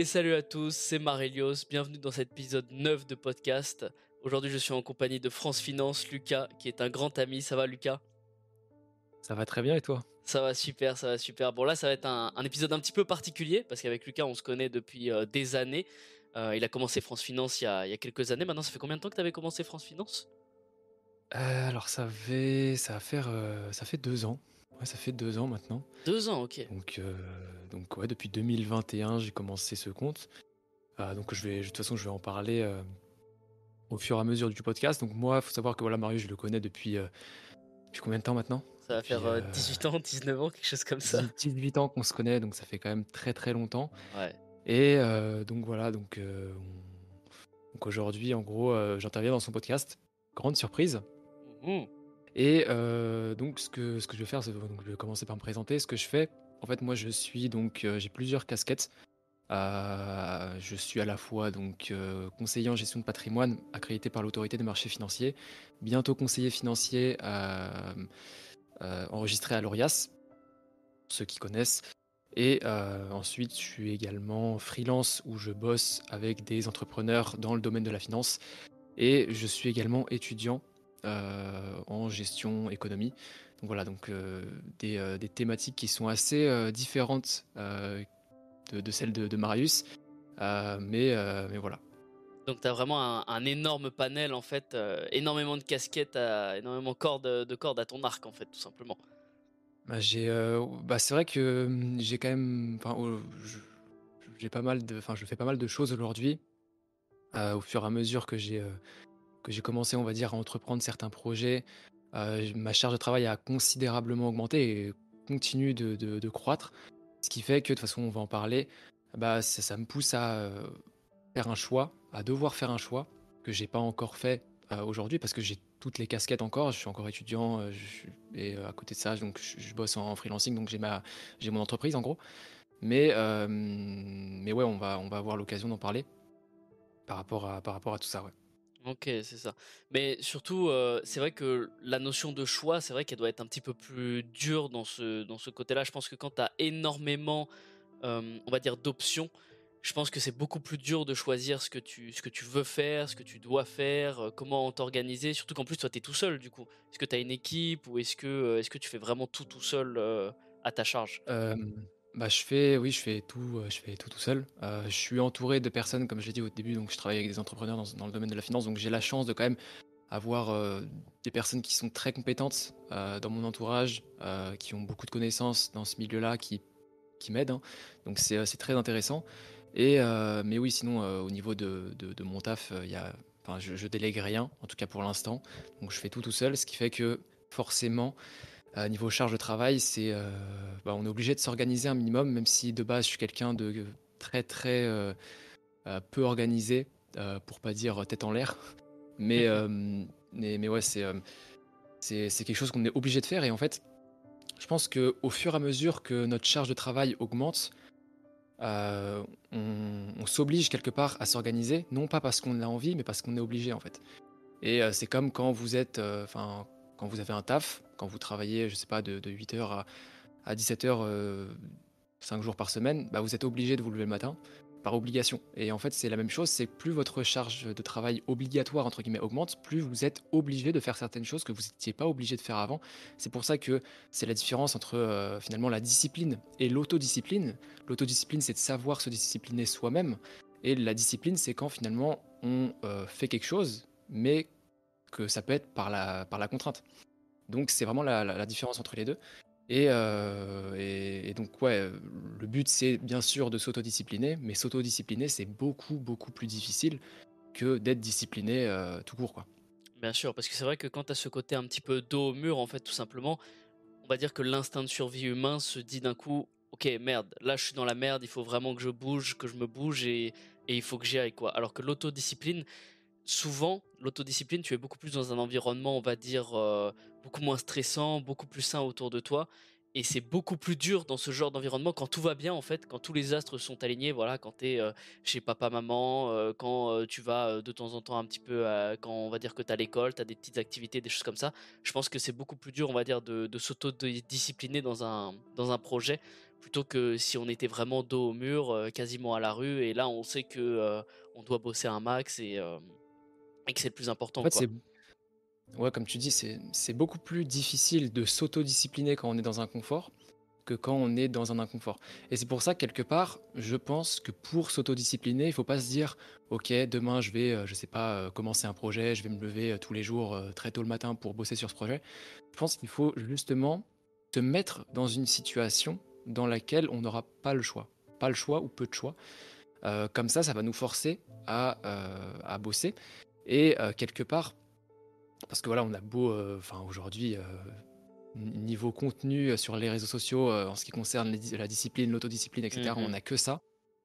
et salut à tous, c'est Marelios, bienvenue dans cet épisode 9 de podcast. Aujourd'hui je suis en compagnie de France Finance, Lucas, qui est un grand ami, ça va Lucas? Ça va très bien et toi? Ça va super, ça va super. Bon là ça va être un, épisode un petit peu particulier, parce qu'avec Lucas on se connaît depuis euh, des années. Euh, il a commencé France Finance il y, a, quelques années, maintenant ça fait combien de temps que tu avais commencé France Finance? Euh, Alors ça fait, ça, va faire, ça fait deux ans. Ouais, ça fait deux ans maintenant. Deux ans, ok. Donc, euh, donc ouais, depuis 2021, j'ai commencé ce compte. Euh, donc je vais, de toute façon, je vais en parler euh, au fur et à mesure du podcast. Donc moi, il faut savoir que voilà, Marius, je le connais depuis, depuis combien de temps maintenant? Ça va faire 18 ans, 19 ans, quelque chose comme ça. 18 ans qu'on se connaît, donc ça fait quand même très très longtemps. Ouais. Et donc voilà, donc, donc aujourd'hui, en gros, j'interviens dans son podcast. Grande surprise. Mmh. Et euh, donc, ce que, je vais faire, je vais commencer par me présenter. Ce que je fais, en fait, moi, je suis donc, euh, j'ai plusieurs casquettes. Euh, je suis à la fois donc conseiller en gestion de patrimoine accrédité par l'autorité des marchés financiers, bientôt conseiller financier enregistré à l'ORIAS, ceux qui connaissent. Et ensuite, je suis également freelance où je bosse avec des entrepreneurs dans le domaine de la finance. Et je suis également étudiant en gestion économie. Donc voilà, donc euh, euh, des, thématiques qui sont assez différentes de, celles de, Marius, mais, mais voilà. Donc tu as vraiment un, énorme panel en fait, énormément de casquettes, énormément de cordes, de cordes à ton arc en fait, tout simplement. Bah, j'ai, bah, c'est vrai que hum, j'ai quand même, enfin, j'ai pas mal de, enfin, je fais pas mal de choses aujourd'hui. au fur et à mesure que j'ai que j'ai commencé, on va dire, à entreprendre certains projets, euh, ma charge de travail a considérablement augmenté et continue de, croître. Ce qui fait que, de toute façon, on va en parler, bah, ça, me pousse à euh, faire un choix, à devoir faire un choix que j'ai pas encore fait euh, aujourd'hui parce que j'ai toutes les casquettes encore. Je suis encore étudiant et à côté de ça, donc je, bosse en, freelancing, donc j'ai mon entreprise en gros. Mais, mais ouais, on va, on va avoir l'occasion d'en parler par rapport à, par rapport à tout ça, ouais. Ok, c'est ça. Mais surtout, euh, c'est vrai que la notion de choix, c'est vrai qu'elle doit être un petit peu plus dure dans ce, dans ce côté-là. Je pense que quand tu as énormément, euh, on va dire, d'options, je pense que c'est beaucoup plus dur de choisir ce que, tu, ce que tu veux faire, ce que tu dois faire, euh, comment t'organiser. Surtout qu'en plus, toi, tu es tout seul, du coup. Est-ce que tu as une équipe ou est-ce que, est-ce que tu fais vraiment tout tout seul à ta charge? Bah, je fais, oui, je fais tout, euh, je fais tout tout seul. Euh, je suis entouré de personnes, comme je l'ai dit au début, donc je travaille avec des entrepreneurs dans, le domaine de la finance, donc j'ai la chance de quand même avoir euh, des personnes qui sont très compétentes dans mon entourage, qui ont beaucoup de connaissances dans ce milieu-là, qui, qui m'aident. Hein. Donc c'est très intéressant. Et mais oui, sinon au niveau de, de, mon taf, y a, je, je délègue rien, en tout cas pour l'instant. Donc je fais tout tout seul, ce qui fait que forcément niveau charge de travail, c'est, euh, bah, on est obligé de s'organiser un minimum, même si de base je suis quelqu'un de très très euh, euh, peu organisé, pour pas dire tête en l'air. Mais, mais, mais, ouais, c'est, c'est, quelque chose qu'on est obligé de faire. Et en fait, je pense qu'au fur et à mesure que notre charge de travail augmente, on, on s'oblige quelque part à s'organiser, non pas parce qu'on a envie, mais parce qu'on est obligé en fait. Et c'est comme quand vous êtes, enfin, quand vous avez un taf, quand vous travaillez, je sais pas, de, 8h à, 17h, 5 jours par semaine, bah vous êtes obligé de vous lever le matin par obligation. Et en fait, c'est la même chose, c'est plus votre charge de travail obligatoire, entre guillemets, augmente, plus vous êtes obligé de faire certaines choses que vous n'étiez pas obligé de faire avant. C'est pour ça que c'est la différence entre euh, finalement la discipline et l'autodiscipline. L'autodiscipline, c'est de savoir se discipliner soi-même. Et la discipline, c'est quand finalement on euh, fait quelque chose, mais que ça peut être par la, par la contrainte. Donc c'est vraiment la, différence entre les deux. Euh, et, donc ouais, le but c'est bien sûr de s'autodiscipliner, mais s'autodiscipliner c'est beaucoup beaucoup plus difficile que d'être discipliné euh, tout court quoi. Bien sûr, parce que c'est vrai que quand tu as ce côté un petit peu dos au mur en fait tout simplement, on va dire que l'instinct de survie humain se dit d'un coup ok merde, là je suis dans la merde, il faut vraiment que je bouge, que je me bouge et, et il faut que j'y aille quoi. Alors que l'autodiscipline, souvent, l'autodiscipline, tu es beaucoup plus dans un environnement, on va dire, euh, beaucoup moins stressant, beaucoup plus sain autour de toi. Et c'est beaucoup plus dur dans ce genre d'environnement quand tout va bien, en fait, quand tous les astres sont alignés, voilà, quand tu es euh, chez papa, maman, euh, quand tu vas de temps en temps un petit peu, quand on va dire que tu as l'école, tu as des petites activités, des choses comme ça. Je pense que c'est beaucoup plus dur, on va dire, de, de s'autodiscipliner dans un, dans un projet plutôt que si on était vraiment dos au mur, quasiment à la rue, et là on sait que on doit bosser un max et, et que c'est le plus important. En fait, Ouais, comme tu dis, c'est beaucoup plus difficile de s'autodiscipliner quand on est dans un confort que quand on est dans un inconfort. Et c'est pour ça, quelque part, je pense que pour s'autodiscipliner, il faut pas se dire, ok, demain je vais, euh, je sais pas, euh, commencer un projet, je vais me lever euh, tous les jours très tôt le matin pour bosser sur ce projet. Je pense qu'il faut justement se mettre dans une situation dans laquelle on n'aura pas le choix, pas le choix ou peu de choix. comme ça, ça va nous forcer à, à bosser. Et quelque part, parce que voilà, on a beau, enfin aujourd'hui, niveau contenu sur les réseaux sociaux en ce qui concerne la discipline, l'autodiscipline, etc. On n'a que ça.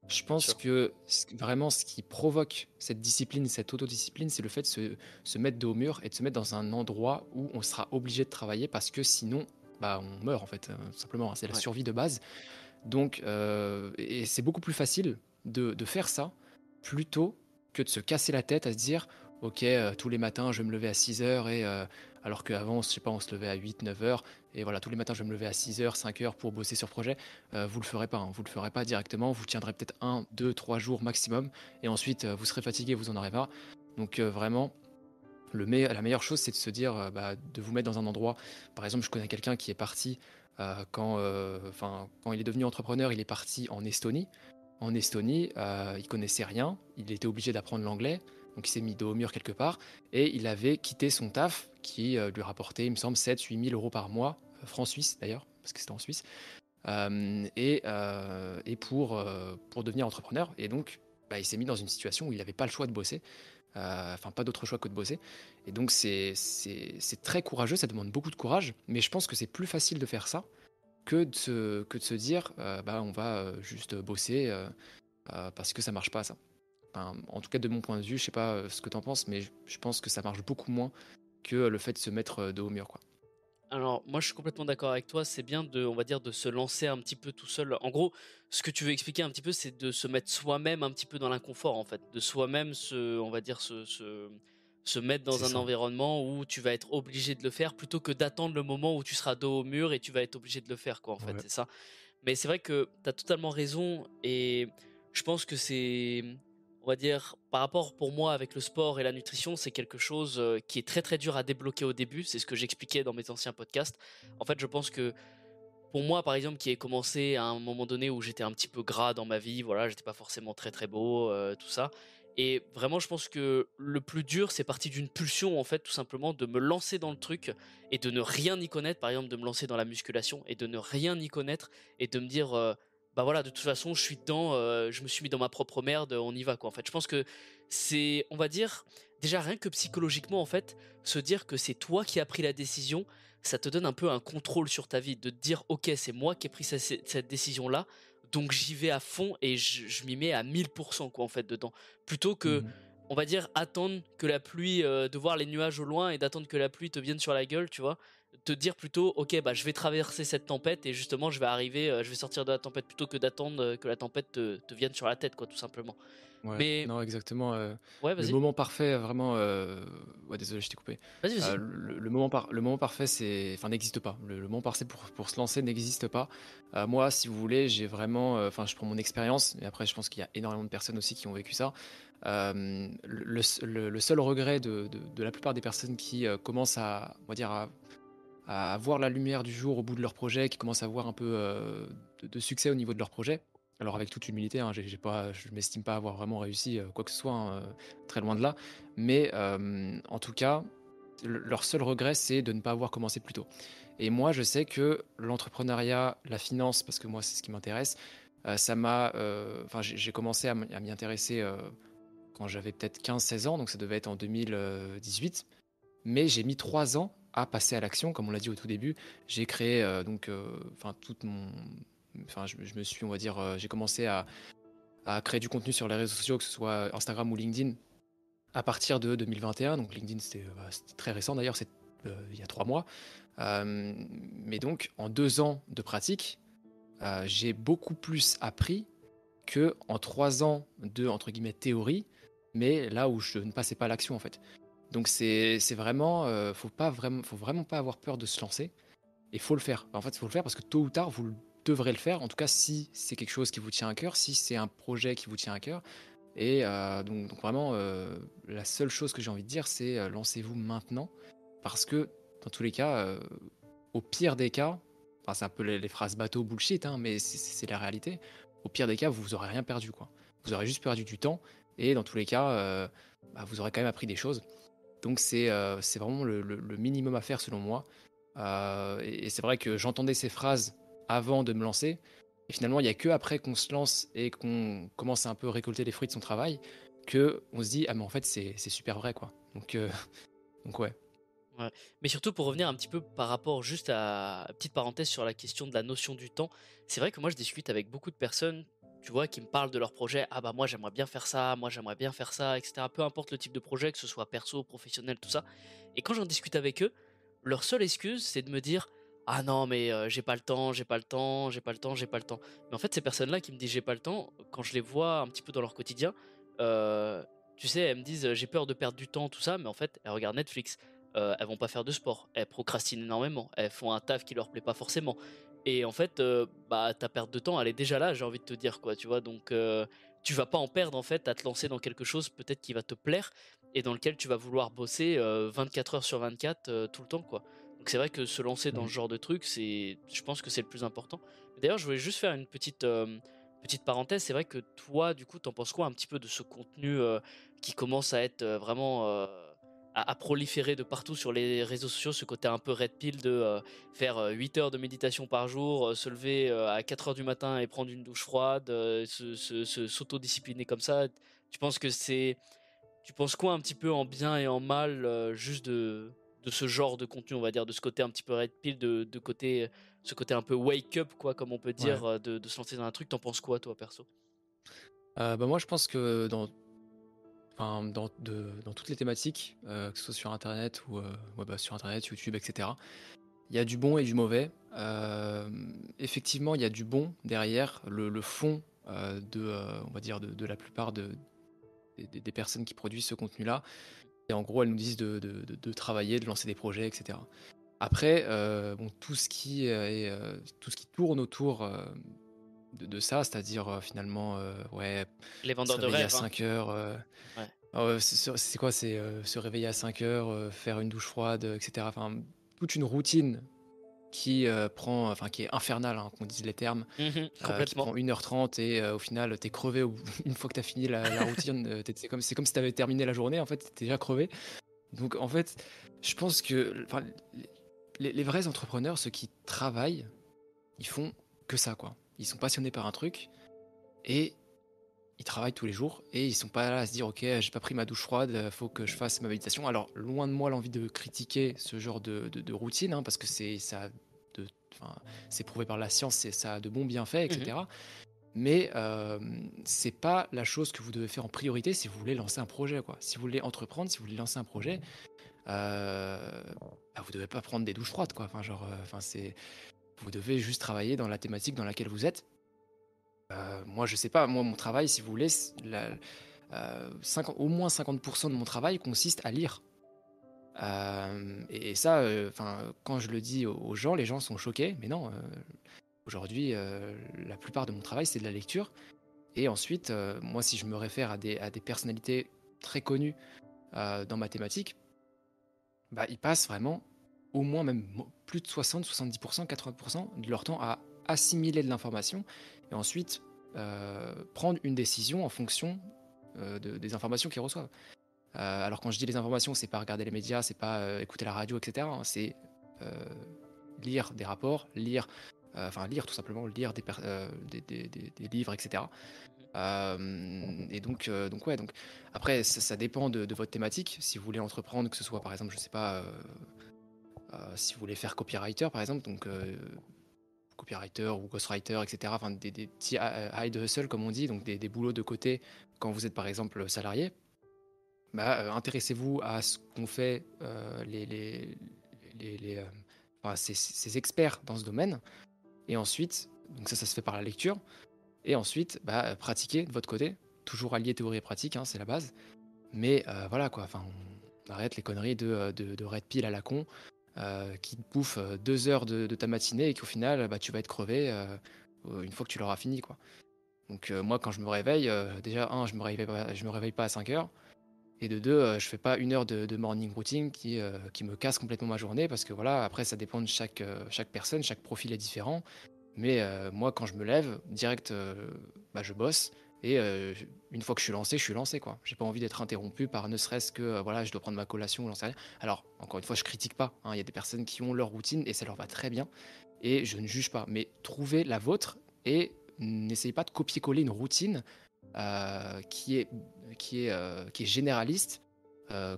Je pense que vraiment ce qui provoque cette discipline, cette autodiscipline, c'est le fait de se, se, mettre dos au mur et de se mettre dans un endroit où on sera obligé de travailler parce que sinon, bah, on meurt en fait, tout simplement. Hein, c'est la survie de base. Donc, et c'est beaucoup plus facile de, de, faire ça plutôt que de se casser la tête à se dire ok, euh, tous les matins, je vais me lever à 6 heures, et, euh, alors qu'avant, je sais pas, on se levait à 8, 9 heures, et voilà, tous les matins, je vais me lever à 6 heures, 5 heures pour bosser sur projet, euh, vous le ferez pas, hein. vous le ferez pas directement, vous tiendrez peut-être 1, 2, 3 jours maximum, et ensuite, vous serez fatigué, vous en aurez pas. Donc vraiment, le la meilleure chose, c'est de se dire, bah, de vous mettre dans un endroit, par exemple, je connais quelqu'un qui est parti, quand, quand il est devenu entrepreneur, il est parti en Estonie. En Estonie, il connaissait rien, il était obligé d'apprendre l'anglais. Donc il s'est mis dos au mur quelque part et il avait quitté son taf qui euh, lui rapportait, il me semble, 7 8 000 euros par mois, euh, francs suisses d'ailleurs, parce que c'était en Suisse, euh, et, pour, devenir entrepreneur. Et donc bah, il s'est mis dans une situation où il n'avait pas le choix de bosser, enfin pas d'autre choix que de bosser. Et donc c'est très courageux, ça demande beaucoup de courage, mais je pense que c'est plus facile de faire ça que de se, que de se dire bah, on va juste bosser parce que ça marche pas ça en tout cas de mon point de vue, je sais pas euh, ce que tu en penses, mais je pense que ça marche beaucoup moins que le fait de se mettre euh, de haut mur. Quoi. Alors moi je suis complètement d'accord avec toi, c'est bien de, on va dire, de se lancer un petit peu tout seul. En gros, ce que tu veux expliquer un petit peu, c'est de se mettre soi-même un petit peu dans l'inconfort en fait, de soi-même se, on va dire, se, se, mettre dans un environnement où tu vas être obligé de le faire plutôt que d'attendre le moment où tu seras dos au mur et tu vas être obligé de le faire quoi en fait, c'est ça. Mais c'est vrai que tu as totalement raison et je pense que c'est on va dire, par rapport pour moi avec le sport et la nutrition, c'est quelque chose euh, qui est très très dur à débloquer au début. C'est ce que j'expliquais dans mes anciens podcasts. En fait, je pense que pour moi, par exemple, qui ai commencé à un moment donné où j'étais un petit peu gras dans ma vie, voilà, j'étais pas forcément très très beau, euh, tout ça. Et vraiment, je pense que le plus dur, c'est parti d'une pulsion, en fait, tout simplement, de me lancer dans le truc et de ne rien y connaître. Par exemple, de me lancer dans la musculation et de ne rien y connaître et de me dire, euh, bah voilà, de toute façon, je suis dedans, euh, je me suis mis dans ma propre merde, on y va quoi. En fait, je pense que c'est, on va dire, déjà rien que psychologiquement en fait, se dire que c'est toi qui as pris la décision, ça te donne un peu un contrôle sur ta vie, de te dire ok, c'est moi qui ai pris cette, décision là, donc j'y vais à fond et je, m'y mets à 1000% quoi en fait dedans, plutôt que mmh on va dire attendre que la pluie, euh, de voir les nuages au loin et d'attendre que la pluie te vienne sur la gueule, tu vois te dire plutôt ok bah je vais traverser cette tempête et justement je vais arriver euh, je vais sortir de la tempête plutôt que d'attendre euh, que la tempête te, te, vienne sur la tête quoi tout simplement. Mais non exactement euh, le moment parfait vraiment ouais désolé je t'ai coupé. Le, moment par... le moment parfait c'est enfin n'existe pas. Le, moment parfait pour, pour se lancer n'existe pas. Moi si vous voulez j'ai vraiment enfin je prends mon expérience et après je pense qu'il y a énormément de personnes aussi qui ont vécu ça. Le, le, seul regret de, de, de, la plupart des personnes qui commencent à, on va dire, à à voir la lumière du jour au bout de leur projet, qui commencent à voir un peu euh, de, succès au niveau de leur projet. Alors avec toute humilité, hein, j'ai pas, je m'estime pas avoir vraiment réussi euh, quoi que ce soit, hein, euh, très loin de là. Mais en tout cas, leur seul regret, c'est de ne pas avoir commencé plus tôt. Et moi, je sais que l'entrepreneuriat, la finance, parce que moi, c'est ce qui m'intéresse, ça m'a. Enfin, j'ai commencé à m'y intéresser quand j'avais peut-être 15-16 ans, donc ça devait être en 2018. Mais j'ai mis trois ans à passer à l'action, comme on l'a dit au tout début. J'ai créé euh, donc, euh, enfin toute mon, enfin je, me suis, on va dire, euh, j'ai commencé à, créer du contenu sur les réseaux sociaux, que ce soit Instagram ou LinkedIn, à partir de 2021. Donc LinkedIn c'était bah, très récent d'ailleurs, c'est il y a trois mois. mais donc en deux ans de pratique, j'ai beaucoup plus appris que en trois ans de entre guillemets théorie, mais là où je ne passais pas à l'action en fait. Donc c'est vraiment, euh, faut pas vraiment, faut vraiment pas avoir peur de se lancer. Et faut le faire. En fait, faut le faire parce que tôt ou tard, vous, devrez le faire. En tout cas, si c'est quelque chose qui vous tient à cœur, si c'est un projet qui vous tient à cœur. Et donc, donc, vraiment, la seule chose que j'ai envie de dire, c'est lancez-vous maintenant. Parce que dans tous les cas, au pire des cas, c'est un peu les, phrases bateau bullshit, hein, mais c'est la réalité. Au pire des cas, vous aurez rien perdu. Quoi. Vous aurez juste perdu du temps. Et dans tous les cas, bah, vous aurez quand même appris des choses. Donc c'est vraiment le, minimum à faire selon moi. et, c'est vrai que j'entendais ces phrases avant de me lancer. Et finalement, il n'y a que après qu'on se lance et qu'on commence à un peu récolter les fruits de son travail que on se dit ah mais en fait c'est super vrai quoi. Donc donc ouais. Mais surtout pour revenir un petit peu par rapport juste à petite parenthèse sur la question de la notion du temps, c'est vrai que moi je discute avec beaucoup de personnes, tu vois, qui me parlent de leur projet. Ah bah moi j'aimerais bien faire ça, moi j'aimerais bien faire ça, etc. Peu importe le type de projet, que ce soit perso, professionnel, tout ça. Et quand j'en discute avec eux, leur seule excuse c'est de me dire ah non mais euh, j'ai pas le temps, j'ai pas le temps, j'ai pas le temps, j'ai pas le temps. Mais en fait ces personnes-là qui me disent j'ai pas le temps, quand je les vois un petit peu dans leur quotidien, euh, tu sais, elles me disent j'ai peur de perdre du temps, tout ça, mais en fait elles regardent Netflix euh, elles vont pas faire de sport, elles procrastinent énormément, elles font un taf qui leur plaît pas forcément. Et en fait, euh, bah ta perte de temps, elle est déjà là, j'ai envie de te dire quoi, tu vois. Donc euh, tu vas pas en perdre en fait à te lancer dans quelque chose peut-être qui va te plaire et dans lequel tu vas vouloir bosser 24 heures sur 24 tout le temps quoi. Donc c'est vrai que se lancer dans mmh. ce genre de truc, c'est, je pense que c'est le plus important. D'ailleurs, je voulais juste faire une petite petite parenthèse, c'est vrai que toi, du coup, t'en penses quoi un petit peu de ce contenu qui commence à être vraiment à, proliférer de partout sur les réseaux sociaux, ce côté un peu red pill de euh, faire 8 euh, heures de méditation par jour, euh, se lever à 4 heures du matin et prendre une douche froide, s'auto-discipliner comme ça. Tu penses que c'est. Tu penses quoi un petit peu en bien et en mal juste de, de ce genre de contenu, on va dire, de ce côté un petit peu red pill, de, de côté, ce côté un peu wake up, quoi, comme on peut dire, de, de, se lancer dans un truc? T'en penses quoi, toi, perso? Bah Moi, je pense que dans dans, toutes les thématiques, euh, que ce soit sur Internet ou euh, bah, sur Internet, YouTube, etc. Il y a du bon et du mauvais. Euh, effectivement, il y a du bon derrière le, fond de, on va dire, de, la plupart de, des, personnes qui produisent ce contenu-là. Et en gros, elles nous disent de, travailler, de lancer des projets, etc. Après, tout ce qui tourne autour de, ça, c'est-à-dire euh, finalement, euh, ouais, les vendeurs de rêves. à 5 hein. heures. Euh, oh, c'est quoi C'est se réveiller à 5 heures, faire une douche froide, etc. Enfin, toute une routine qui prend, enfin qui est infernale, hein, qu'on dise les termes, mmh qui prend 1h30 et au final t'es crevé une fois que t'as fini la, routine, c'est comme, comme si t'avais terminé la journée, en fait t'es déjà crevé. Donc en fait, je pense que les, les, vrais entrepreneurs, ceux qui travaillent, ils font que ça quoi ils sont passionnés par un truc et ils travaillent tous les jours et ils sont pas là à se dire ok j'ai pas pris ma douche froide faut que je fasse ma méditation. Alors loin de moi l'envie de critiquer ce genre de, de, routine hein, parce que c'est ça de c'est prouvé par la science ça a de bons bienfaits etc mhm. mais euh, c'est pas la chose que vous devez faire en priorité si vous voulez lancer un projet quoi. Si vous voulez entreprendre si vous voulez lancer un projet euh, bah, vous devez pas prendre des douches froides quoi. Enfin genre euh, enfin c'est vous devez juste travailler dans la thématique dans laquelle vous êtes. Euh, moi, je sais pas, moi, mon travail, si vous voulez, euh, au moins 50% de mon travail consiste à lire. Euh, et, ça, enfin, quand je le dis aux, gens, les gens sont choqués, mais non, aujourd'hui, la plupart de mon travail, c'est de la lecture. Et ensuite, moi, si je me réfère à des, à des personnalités très connues dans ma thématique, bah, ils passent vraiment au moins même plus de 60, 70%, 80% de leur temps à assimiler de l'information et ensuite euh, prendre une décision en fonction euh, des informations qu'ils reçoivent. Euh, alors quand je dis les informations, c'est pas regarder les médias, c'est pas écouter la radio, etc. Hein, c'est lire des rapports, lire, enfin lire tout simplement, lire des, des, livres, etc. et donc, donc ouais, donc après ça, dépend de, votre thématique. Si vous voulez entreprendre, que ce soit par exemple, je sais pas, euh, si vous voulez faire copywriter, par exemple, donc euh, copywriter ou ghostwriter, etc. Enfin, des, petits hide hustle, comme on dit, donc des, boulots de côté quand vous êtes par exemple salarié. Bah, euh, intéressez-vous à ce qu'ont fait les, les, les, ces, experts dans ce domaine. Et ensuite, donc ça, ça se fait par la lecture. Et ensuite, bah, pratiquer de votre côté. Toujours allier théorie et pratique, hein, c'est la base. Mais voilà quoi, enfin, on arrête les conneries de, de, de red pill à la con. Qui te bouffent deux heures de, ta matinée et qu'au final, bah, tu vas être crevé une fois que tu l'auras fini. Quoi. Donc moi, quand je me réveille, déjà, un, je me me réveille pas à 5 heures. Et de deux, je fais pas une heure de, morning routine qui, qui me casse complètement ma journée parce que voilà, après ça dépend de chaque, chaque personne, chaque profil est différent. Mais moi, quand je me lève, direct, bah, je bosse. Et une fois que je suis lancé, je suis lancé. quoi. J'ai pas envie d'être interrompu par ne serait-ce que voilà, je dois prendre ma collation, j'en sais rien. Alors, encore une fois, je critique pas. Hein. Il y a des personnes qui ont leur routine et ça leur va très bien. Et je ne juge pas. Mais trouvez la vôtre et n'essayez pas de copier-coller une routine qui, est, qui, est, qui est généraliste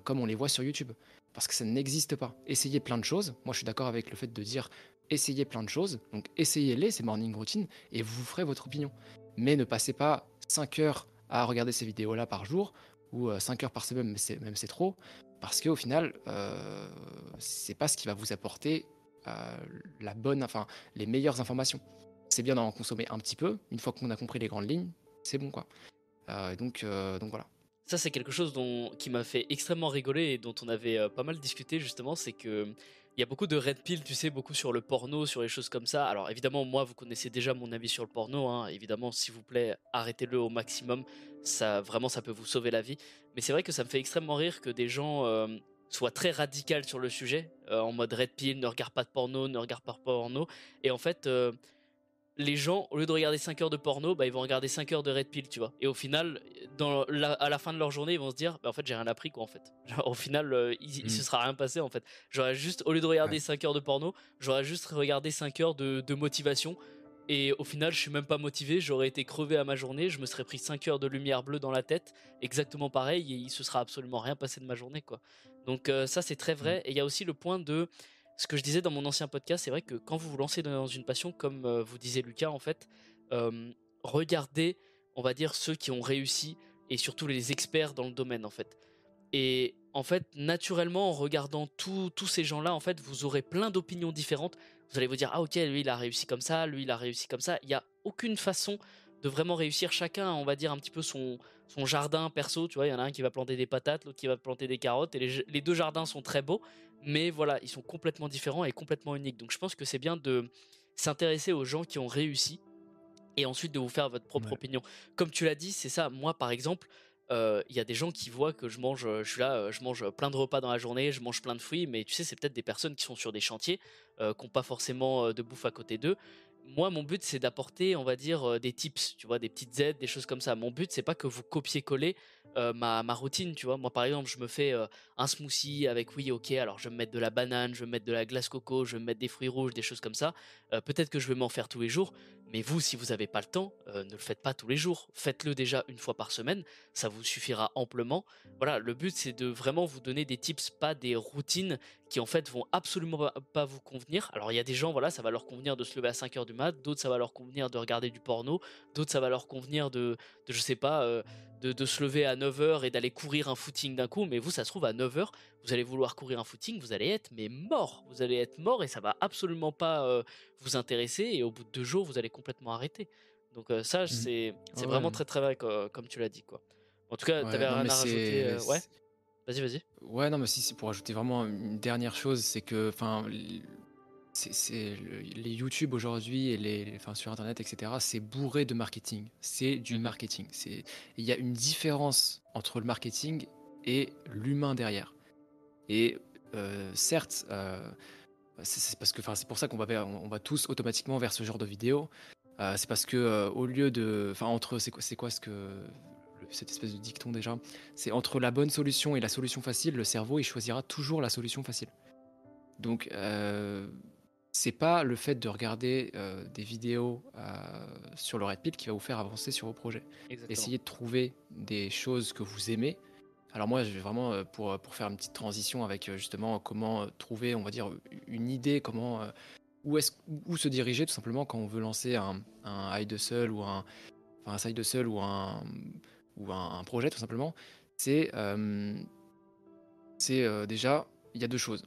comme on les voit sur YouTube. Parce que ça n'existe pas. Essayez plein de choses. Moi, je suis d'accord avec le fait de dire essayez plein de choses. Donc, essayez-les, ces morning routines, et vous ferez votre opinion. Mais ne passez pas 5 heures à regarder ces vidéos-là par jour, ou 5 euh, heures par semaine, mais même c'est trop, parce qu'au final, euh, c'est pas ce qui va vous apporter euh, la bonne, enfin, les meilleures informations. C'est bien d'en consommer un petit peu, une fois qu'on a compris les grandes lignes, c'est bon quoi. Donc, donc voilà. Ça, c'est quelque chose dont, qui m'a fait extrêmement rigoler et dont on avait pas mal discuté justement, c'est que il y a beaucoup de red pill, tu sais, beaucoup sur le porno, sur les choses comme ça. Alors évidemment, moi, vous connaissez déjà mon avis sur le porno. Hein. Évidemment, s'il vous plaît, arrêtez-le au maximum. Ça, vraiment, ça peut vous sauver la vie. Mais c'est vrai que ça me fait extrêmement rire que des gens euh, soient très radicaux sur le sujet, euh, en mode red pill, ne regarde pas de porno, ne regarde pas de porno. Et en fait, euh, les gens, au lieu de regarder 5 heures de porno, bah, ils vont regarder 5 heures de Red Pill, tu vois. Et au final, dans à la fin de leur journée, ils vont se dire, bah, en fait, j'ai rien appris, quoi, en fait. au final, euh, il, mm. se sera rien passé, en fait. J'aurais juste, au lieu de regarder 5 heures de porno, j'aurais juste regardé 5 heures de, motivation. Et au final, je suis même pas motivé, j'aurais été crevé à ma journée, je me serais pris 5 heures de lumière bleue dans la tête, exactement pareil, et il se sera absolument rien passé de ma journée, quoi. Donc euh, ça, c'est très vrai. Mm. Et il y a aussi le point de ce que je disais dans mon ancien podcast, c'est vrai que quand vous vous lancez dans une passion, comme euh, vous disait Lucas, en fait, regardez, on va dire, ceux qui ont réussi et surtout les experts dans le domaine, en fait. Et en fait, naturellement, en regardant tous ces gens-là, en fait, vous aurez plein d'opinions différentes. Vous allez vous dire, ah ok, lui il a réussi comme ça, lui il a réussi comme ça. Il n'y a aucune façon de vraiment réussir. Chacun, on va dire un petit peu son, son jardin perso. Tu vois, il y en a un qui va planter des patates, l'autre qui va planter des carottes. Et les, les deux jardins sont très beaux mais voilà, ils sont complètement différents et complètement uniques. Donc je pense que c'est bien de s'intéresser aux gens qui ont réussi et ensuite de vous faire votre propre opinion. Comme tu l'as dit, c'est ça. Moi, par exemple, euh, il y a des gens qui voient que je mange, euh, je suis là, euh, je mange plein de repas dans la journée, je mange plein de fruits, mais tu sais, c'est peut-être des personnes qui sont sur des chantiers, qui n'ont pas forcément de bouffe à côté d'eux. Moi, mon but, c'est d'apporter, on va dire, des tips, tu vois, des petites aides, des choses comme ça. Mon but, c'est pas que vous copiez-coller euh, ma, routine, tu vois. Moi, par exemple, je me fais euh, un smoothie avec, oui, ok, alors je vais me mettre de la banane, je vais me mettre de la glace coco, je vais me mettre des fruits rouges, des choses comme ça. Euh, peut-être que je vais m'en faire tous les jours, mais vous, si vous n'avez pas le temps, ne le faites pas tous les jours. Faites-le déjà une fois par semaine, ça vous suffira amplement. Voilà, le but, c'est de vraiment vous donner des tips, pas des routines qui, en fait, vont absolument pas vous convenir. Alors, il y a des gens, voilà, ça va leur convenir de se lever à 5 heures du mat, d'autres, ça va leur convenir de regarder du porno, d'autres, ça va leur convenir de, de je sais pas, de, se lever à 9h et d'aller courir un footing d'un coup, mais vous, ça se trouve à 9h, vous allez vouloir courir un footing, vous allez être mais mort, vous allez être mort et ça va absolument pas euh, vous intéresser et au bout de deux jours, vous allez complètement arrêter. Donc euh, ça, mmh. c'est vraiment très très vrai comme tu l'as dit quoi. En tout cas, tu t'avais rien à rajouter. Euh, ouais. Vas-y, vas-y. Ouais, non, mais si, pour ajouter vraiment une dernière chose, c'est que, enfin, c'est les YouTube aujourd'hui et les, enfin, sur Internet, etc. C'est bourré de marketing. C'est du mhm. marketing. C'est il y a une différence entre le marketing et l'humain derrière. Et euh, certes, euh, c'est parce que, enfin, c'est pour ça qu'on va on va tous automatiquement vers ce genre de vidéos. Euh, c'est parce que au lieu de, enfin, entre c'est quoi, c'est quoi ce que cette espèce de dicton déjà, c'est entre la bonne solution et la solution facile, le cerveau il choisira toujours la solution facile. Donc c'est pas le fait de regarder euh, des vidéos euh, sur le Red Pill qui va vous faire avancer sur vos projets. Essayez de trouver des choses que vous aimez. Alors moi, je vais vraiment euh, pour, pour faire une petite transition avec justement comment trouver, on va dire, une idée, comment où est où se diriger tout simplement quand on veut lancer un, un de seul ou un enfin un side seul ou un ou un, projet tout simplement. C'est c'est déjà il y a deux choses.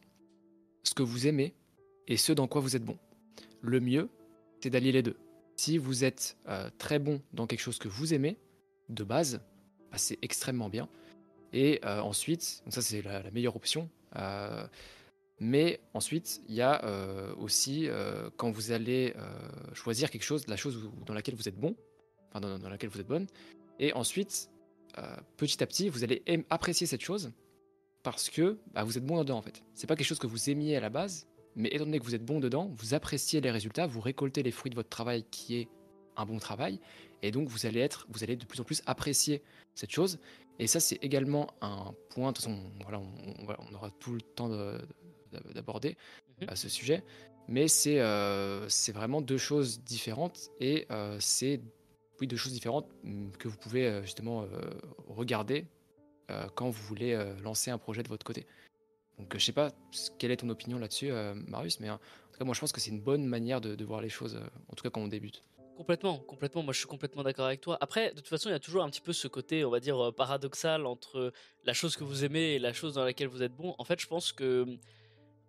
Ce que vous aimez et ce dans quoi vous êtes bon. Le mieux, c'est d'allier les deux. Si vous êtes euh, très bon dans quelque chose que vous aimez, de base, bah, c'est extrêmement bien. Et euh, ensuite, donc ça c'est la, meilleure option, euh, Mais ensuite, il y a aussi quand vous allez choisir quelque chose, la chose dans laquelle vous êtes bon, enfin dans, laquelle vous êtes bonne, et ensuite, petit à petit, vous allez apprécier cette chose parce que bah, vous êtes bon dedans en fait. C'est pas quelque chose que vous aimiez à la base, mais étant donné que vous êtes bon dedans, vous appréciez les résultats, vous récoltez les fruits de votre travail qui est un bon travail, et donc vous allez être, vous allez de plus en plus apprécier cette chose. Et ça, c'est également un point. De toute façon, voilà, on, aura tout le temps d'aborder mmh à ce sujet, mais c'est euh, c'est vraiment deux choses différentes et euh, c'est oui deux choses différentes mmh, que vous pouvez euh, justement regarder quand vous voulez lancer un projet de votre côté. Donc je sais pas quelle est ton opinion là-dessus, Marius, mais en tout cas moi je pense que c'est une bonne manière de, voir les choses, en tout cas quand on débute. Complètement, complètement. Moi, je suis complètement d'accord avec toi. Après, de toute façon, il y a toujours un petit peu ce côté, on va dire, euh, paradoxal entre la chose que vous aimez et la chose dans laquelle vous êtes bon. En fait, je pense que,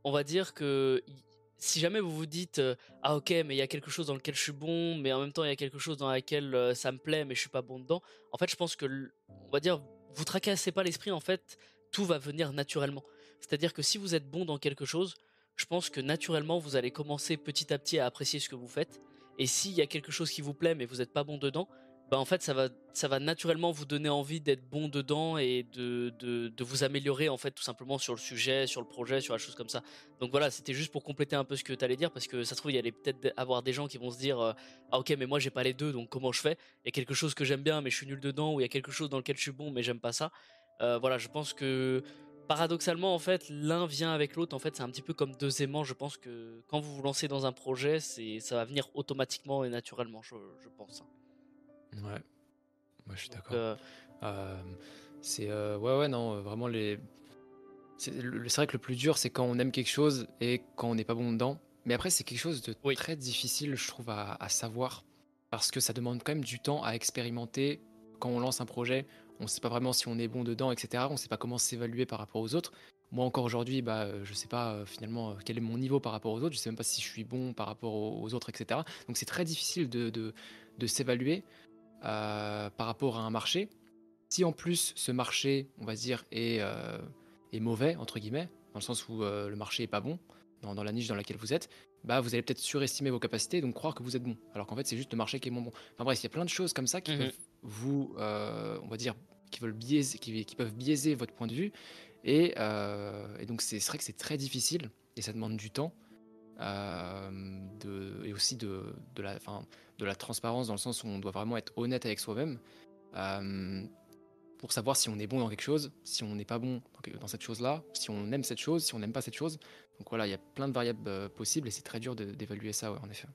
on va dire que si jamais vous vous dites, euh, ah ok, mais il y a quelque chose dans lequel je suis bon, mais en même temps, il y a quelque chose dans lequel euh, ça me plaît, mais je suis pas bon dedans. En fait, je pense que, on va dire, vous tracassez pas l'esprit. En fait, tout va venir naturellement. C'est-à-dire que si vous êtes bon dans quelque chose, je pense que naturellement, vous allez commencer petit à petit à apprécier ce que vous faites et s'il y a quelque chose qui vous plaît mais vous n'êtes pas bon dedans, bah en fait ça va, ça va naturellement vous donner envie d'être bon dedans et de, de, vous améliorer en fait tout simplement sur le sujet, sur le projet, sur la chose comme ça. Donc voilà, c'était juste pour compléter un peu ce que tu allais dire parce que ça se trouve il y allait peut-être avoir des gens qui vont se dire euh, ah ok mais moi j'ai pas les deux donc comment je fais? Il y a quelque chose que j'aime bien mais je suis nul dedans ou il y a quelque chose dans lequel je suis bon mais j'aime pas ça. Euh, voilà, je pense que paradoxalement, en fait, l'un vient avec l'autre. En fait, c'est un petit peu comme deux aimants. Je pense que quand vous vous lancez dans un projet, c'est ça va venir automatiquement et naturellement, je, pense. Ouais, moi je suis d'accord. Euh, euh, c'est euh, ouais, ouais, non, vraiment les. C'est vrai que le plus dur, c'est quand on aime quelque chose et quand on n'est pas bon dedans. Mais après, c'est quelque chose de très difficile, je trouve, à, à savoir parce que ça demande quand même du temps à expérimenter quand on lance un projet on ne sait pas vraiment si on est bon dedans, etc. On ne sait pas comment s'évaluer par rapport aux autres. Moi encore aujourd'hui, bah, je ne sais pas euh, finalement quel est mon niveau par rapport aux autres, je ne sais même pas si je suis bon par rapport aux, autres, etc. Donc c'est très difficile de, s'évaluer par rapport à un marché. Si en plus ce marché, on va dire, est, est mauvais, entre guillemets, dans le sens où le marché est pas bon, dans, la niche dans laquelle vous êtes, bah vous allez peut-être surestimer vos capacités, donc croire que vous êtes bon, alors qu'en fait c'est juste le marché qui est moins bon. Enfin bref, il y a plein de choses comme ça qui mmh peuvent vous, on va dire, qui, veulent biaiser, qui, peuvent biaiser votre point de vue. Et, euh, donc c'est vrai que c'est très difficile et ça demande du temps. Euh, et aussi de, de, la, de la transparence dans le sens où on doit vraiment être honnête avec soi-même euh, pour savoir si on est bon dans quelque chose, si on n'est pas bon dans cette chose-là, si on aime cette chose, si on n'aime pas cette chose. Donc voilà, il y a plein de variables possibles et c'est très dur d'évaluer ça, en effet.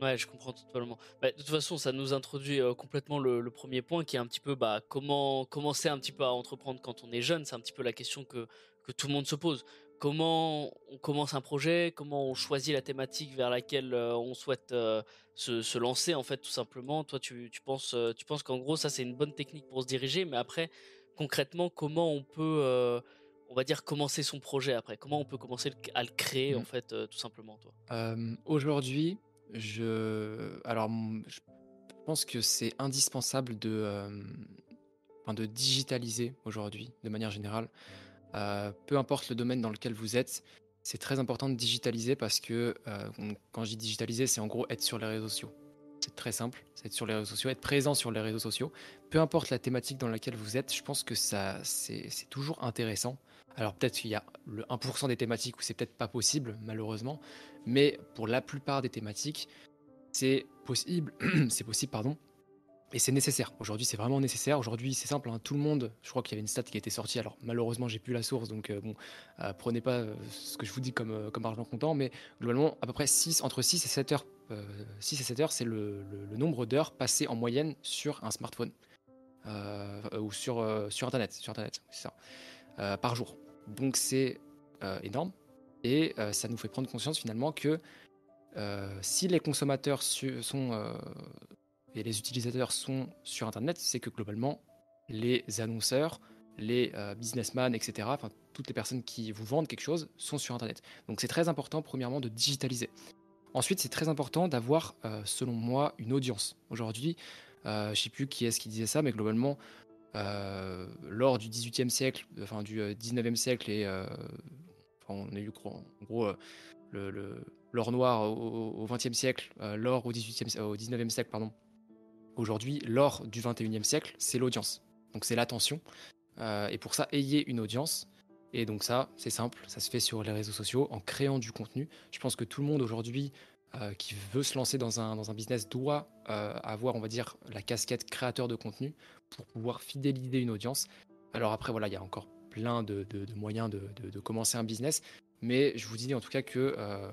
Ouais, je comprends totalement. Bah, de toute façon, ça nous introduit euh, complètement le, premier point qui est un petit peu bah, comment commencer un petit peu à entreprendre quand on est jeune. C'est un petit peu la question que, que tout le monde se pose. Comment on commence un projet Comment on choisit la thématique vers laquelle euh, on souhaite euh, se, se, lancer en fait tout simplement Toi, tu, tu penses, tu penses qu'en gros, ça c'est une bonne technique pour se diriger, mais après, concrètement, comment on peut on va dire commencer son projet après? Comment on peut commencer à le créer en mmh. fait, tout simplement, toi? Aujourd'hui, je, alors, je pense que c'est indispensable de, euh, de digitaliser aujourd'hui, de manière générale. Euh, peu importe le domaine dans lequel vous êtes, c'est très important de digitaliser parce que euh, quand je dis digitaliser, c'est en gros être sur les réseaux sociaux. C'est très simple, c'est être sur les réseaux sociaux, être présent sur les réseaux sociaux. Peu importe la thématique dans laquelle vous êtes, je pense que ça, c'est toujours intéressant. Alors peut-être qu'il y a le 1% des thématiques où c'est peut-être pas possible, malheureusement, mais pour la plupart des thématiques, c'est possible, c'est possible, pardon, et c'est nécessaire. Aujourd'hui, c'est vraiment nécessaire. Aujourd'hui, c'est simple. Hein. tout le monde, je crois qu'il y avait une stat qui été sortie. Alors, malheureusement, j'ai plus la source. Donc, euh, bon, euh, prenez pas euh, ce que je vous dis comme, comme argent comptant. Mais globalement, à peu près 6, entre 6 et 7 heures, 6 et 7 heures, c'est le, nombre d'heures passées en moyenne sur un smartphone. ou sur, sur Internet. Sur Internet, c'est ça. par jour. Donc, c'est énorme. Et ça nous fait prendre conscience finalement que si les consommateurs sont et les utilisateurs sont sur Internet, c'est que globalement, les annonceurs, les businessmen, etc., enfin toutes les personnes qui vous vendent quelque chose sont sur Internet. Donc c'est très important, premièrement, de digitaliser. Ensuite, c'est très important d'avoir, selon moi, une audience. Aujourd'hui, je ne sais plus qui est-ce qui disait ça, mais globalement, lors du 18e siècle, enfin du 19e siècle et on a eu en gros le, l'or noir au XXe siècle, l'or au, 18e, au 19e siècle, pardon. Aujourd'hui, l'or du 21e siècle, c'est l'audience. Donc c'est l'attention. et pour ça, ayez une audience. Et donc ça, c'est simple, ça se fait sur les réseaux sociaux en créant du contenu. Je pense que tout le monde aujourd'hui euh, qui veut se lancer dans un, dans un business doit euh, avoir, on va dire, la casquette créateur de contenu pour pouvoir fidéliser une audience. Alors après, voilà, il y a encore plein de, de, moyens de, de, commencer un business, mais je vous dis en tout cas que euh,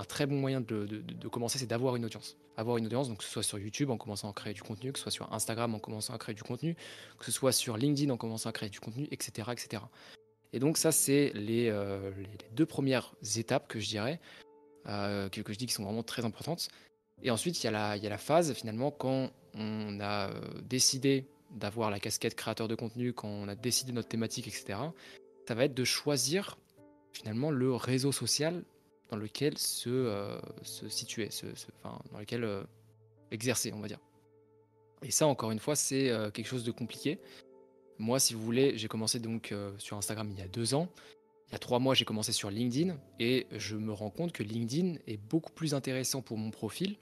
un très bon moyen de, commencer, c'est d'avoir une audience. Avoir une audience, donc que ce soit sur YouTube en commençant à créer du contenu, que ce soit sur Instagram en commençant à créer du contenu, que ce soit sur LinkedIn en commençant à créer du contenu, etc. etc. Et donc ça, c'est les, les, deux premières étapes que je dirais. Euh, que, je dis qui sont vraiment très importantes. Et ensuite, il y, a la, il y a la phase, finalement, quand on a euh, décidé d'avoir la casquette créateur de contenu, quand on a décidé notre thématique, etc., ça va être de choisir, finalement, le réseau social dans lequel se, euh, se situer, enfin, dans lequel exercer, on va dire. Et ça, encore une fois, c'est quelque chose de compliqué. Moi, si vous voulez, j'ai commencé donc sur Instagram il y a deux ans. Il y a trois mois, j'ai commencé sur LinkedIn et je me rends compte que LinkedIn est beaucoup plus intéressant pour mon profil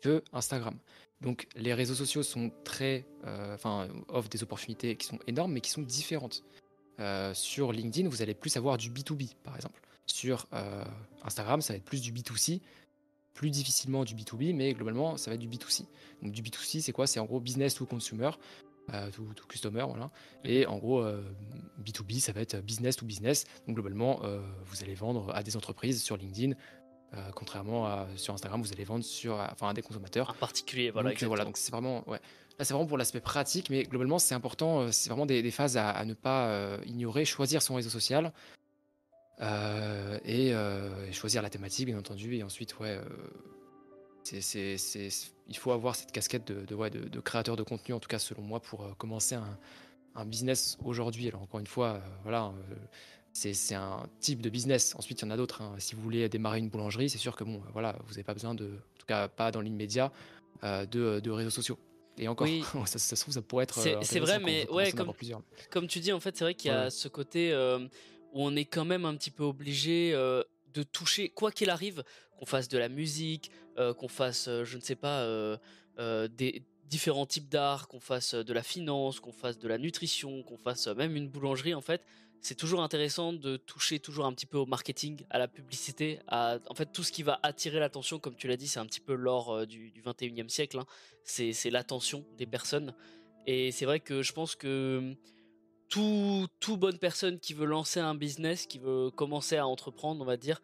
que Instagram. Donc les réseaux sociaux sont très, euh, enfin, offrent des opportunités qui sont énormes, mais qui sont différentes. Euh, sur LinkedIn, vous allez plus avoir du B2B, par exemple. Sur euh, Instagram, ça va être plus du B2C, plus difficilement du B2B, mais globalement, ça va être du B2C. Donc du B2C, c'est quoi? C'est en gros business to consumer tout, customer, voilà. Et en gros, B2B, euh, ça va être business to business. Donc globalement, euh, vous allez vendre à des entreprises sur LinkedIn, euh, contrairement à sur Instagram, vous allez vendre sur, enfin, à des consommateurs. En particulier, voilà. Donc voilà, donc c'est vraiment, ouais. Là, c'est vraiment pour l'aspect pratique, mais globalement, c'est important. C'est vraiment des, phases à, à, ne pas ignorer. Choisir son réseau social. Et, et, choisir la thématique, bien entendu, et ensuite, ouais, c'est, il faut avoir cette casquette de, de, créateur de contenu, en tout cas selon moi, pour euh, commencer un, business aujourd'hui. Alors encore une fois, euh, voilà, euh, c'est, un type de business. Ensuite, il y en a d'autres. Hein. Si vous voulez démarrer une boulangerie, c'est sûr que bon, voilà, vous n'avez pas besoin de, en tout cas pas dans l'immédiat, de, réseaux sociaux. Et encore, ça, se trouve, ça pourrait être. C'est, vrai, mais ouais, comme, comme tu dis, en fait, c'est vrai qu'il y a ce côté où on est quand même un petit peu obligé de toucher, quoi qu'il arrive, qu'on fasse de la musique, euh, qu'on fasse, euh, je ne sais pas, euh, des différents types d'art, qu'on fasse de la finance, qu'on fasse de la nutrition, qu'on fasse même une boulangerie en fait. C'est toujours intéressant de toucher toujours un petit peu au marketing, à la publicité, à en fait tout ce qui va attirer l'attention, comme tu l'as dit, c'est un petit peu l'or du, du 21e siècle. Hein. C'est l'attention des personnes. Et c'est vrai que je pense que tout, bonne personne qui veut lancer un business, qui veut commencer à entreprendre, on va dire,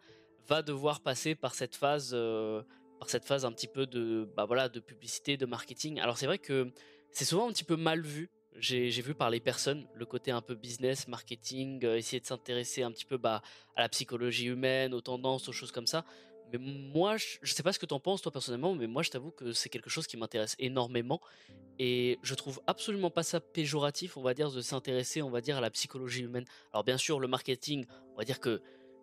va devoir passer par cette phase, euh, par cette phase un petit peu de, bah de publicité, de marketing. Alors c'est vrai que c'est souvent un petit peu mal vu. J'ai vu par les personnes le côté un peu business, marketing, euh, essayer de s'intéresser un petit peu bah, à la psychologie humaine, aux tendances, aux choses comme ça. Mais moi, je, ne sais pas ce que tu en penses toi personnellement, mais moi je t'avoue que c'est quelque chose qui m'intéresse énormément et je trouve absolument pas ça péjoratif, on va dire, de s'intéresser, on va dire, à la psychologie humaine. Alors bien sûr, le marketing, on va dire que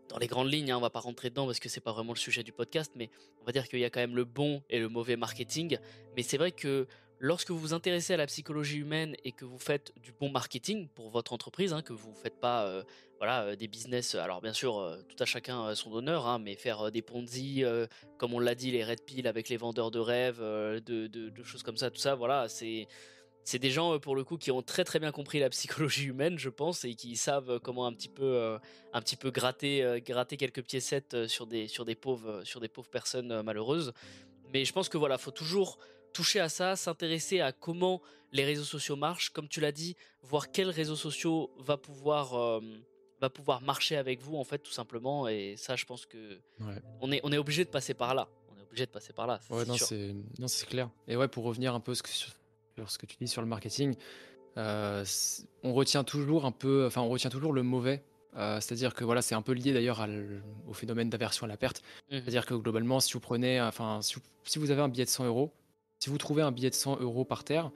dans les grandes lignes, hein, on va pas rentrer dedans parce que c'est pas vraiment le sujet du podcast, mais on va dire qu'il y a quand même le bon et le mauvais marketing. Mais c'est vrai que lorsque vous vous intéressez à la psychologie humaine et que vous faites du bon marketing pour votre entreprise, hein, que vous faites pas euh, voilà euh, des business, alors bien sûr euh, tout à chacun son honneur, hein, mais faire des Ponzi, comme on l'a dit, les red pill avec les vendeurs de rêves, de, choses comme ça, tout ça, voilà, c'est c'est des gens pour le coup qui ont très très bien compris la psychologie humaine, je pense, et qui savent comment un petit peu, euh, un petit peu gratter, euh, gratter quelques piécettes euh, sur des, sur des pauvres, sur des pauvres personnes malheureuses. Mais je pense que voilà, faut toujours toucher à ça, s'intéresser à comment les réseaux sociaux marchent, comme tu l'as dit, voir quels réseaux sociaux va pouvoir va pouvoir marcher avec vous en fait tout simplement. Et ça, je pense que on est on est obligé de passer par là. On est obligé de passer par là. Ouais, non, c'est non, c'est clair. Et ouais, pour revenir un peu ce que, ce que tu dis sur le marketing, euh, on retient toujours un peu, enfin on retient toujours le mauvais. Euh, c'est-à-dire que voilà, c'est un peu lié d'ailleurs au phénomène d'aversion à la perte. Mmh. C'est-à-dire que globalement, si vous prenez, enfin, si vous, avez un billet de 100 euros, si vous trouvez un billet de 100 euros par terre,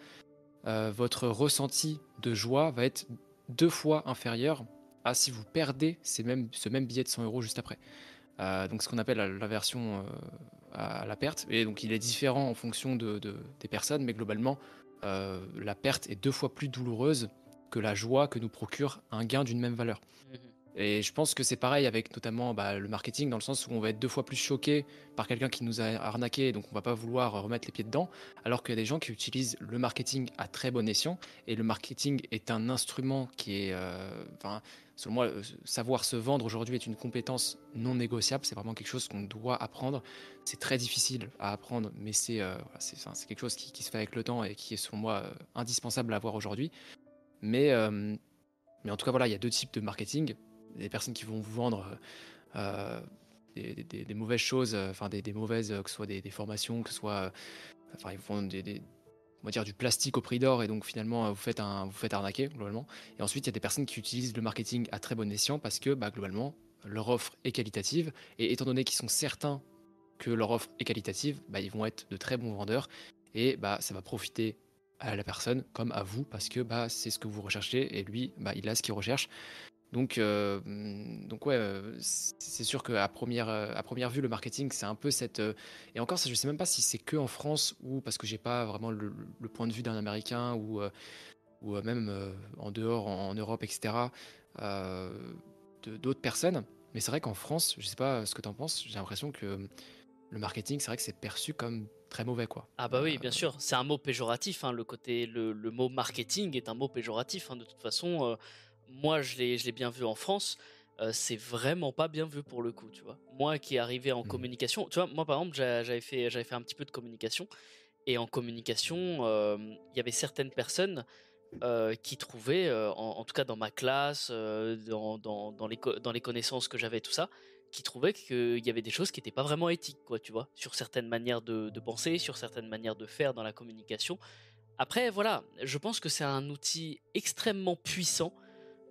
euh, votre ressenti de joie va être deux fois inférieur à si vous perdez ce même billet de 100 euros juste après. donc ce qu'on appelle l'aversion à la perte. Et donc il est différent en fonction de, des personnes, mais globalement, euh, la perte est deux fois plus douloureuse que la joie que nous procure un gain d'une même valeur. Et je pense que c'est pareil avec notamment bah, le marketing, dans le sens où on va être deux fois plus choqué par quelqu'un qui nous a arnaqué, donc on va pas vouloir remettre les pieds dedans, alors qu'il y a des gens qui utilisent le marketing à très bon escient, et le marketing est un instrument qui est, euh, selon moi, euh, savoir se vendre aujourd'hui est une compétence non négociable, c'est vraiment quelque chose qu'on doit apprendre. C'est très difficile à apprendre, mais c'est euh, c'est quelque chose qui, qui, se fait avec le temps et qui est selon moi indispensable à avoir aujourd'hui. Mais, mais en tout cas, voilà, il y a deux types de marketing des personnes qui vont vous vendre euh, des, mauvaises choses, euh, enfin des, mauvaises, que ce soit des, formations, que ce soit, euh, enfin ils dire du plastique au prix d'or et donc finalement vous faites un, vous faites arnaquer globalement. Et ensuite il y a des personnes qui utilisent le marketing à très bon escient parce que bah, globalement leur offre est qualitative et étant donné qu'ils sont certains que leur offre est qualitative, bah, ils vont être de très bons vendeurs et bah, ça va profiter à la personne comme à vous parce que c'est ce que vous recherchez et lui il a ce qu'il recherche donc, euh, donc ouais, euh, c'est sûr qu'à première, euh, à première vue, le marketing, c'est un peu cette. et encore, ça, je sais même pas si c'est que en France ou parce que j'ai pas vraiment le, point de vue d'un Américain ou, ou même en dehors, en, Europe, etc. d'autres personnes. Mais c'est vrai qu'en France, je sais pas ce que tu en penses, j'ai l'impression que le marketing, c'est vrai que c'est perçu comme très mauvais, quoi. Ah bah oui, bien sûr, c'est un mot péjoratif. Hein, le côté, le, le, mot marketing est un mot péjoratif. Hein, de toute façon moi je l'ai bien vu en France, euh, c'est vraiment pas bien vu pour le coup, tu vois. Moi qui est arrivé en mmh. communication, tu vois, moi par exemple j'avais fait, fait un petit peu de communication, et en communication, euh, il y avait certaines personnes euh, qui trouvaient, en, tout cas dans ma classe, dans, dans, les, dans les connaissances que j'avais, tout ça, qui trouvaient qu'il y avait des choses qui n'étaient pas vraiment éthiques, quoi, tu vois, sur certaines manières de, de penser, sur certaines manières de faire dans la communication. Après, voilà, je pense que c'est un outil extrêmement puissant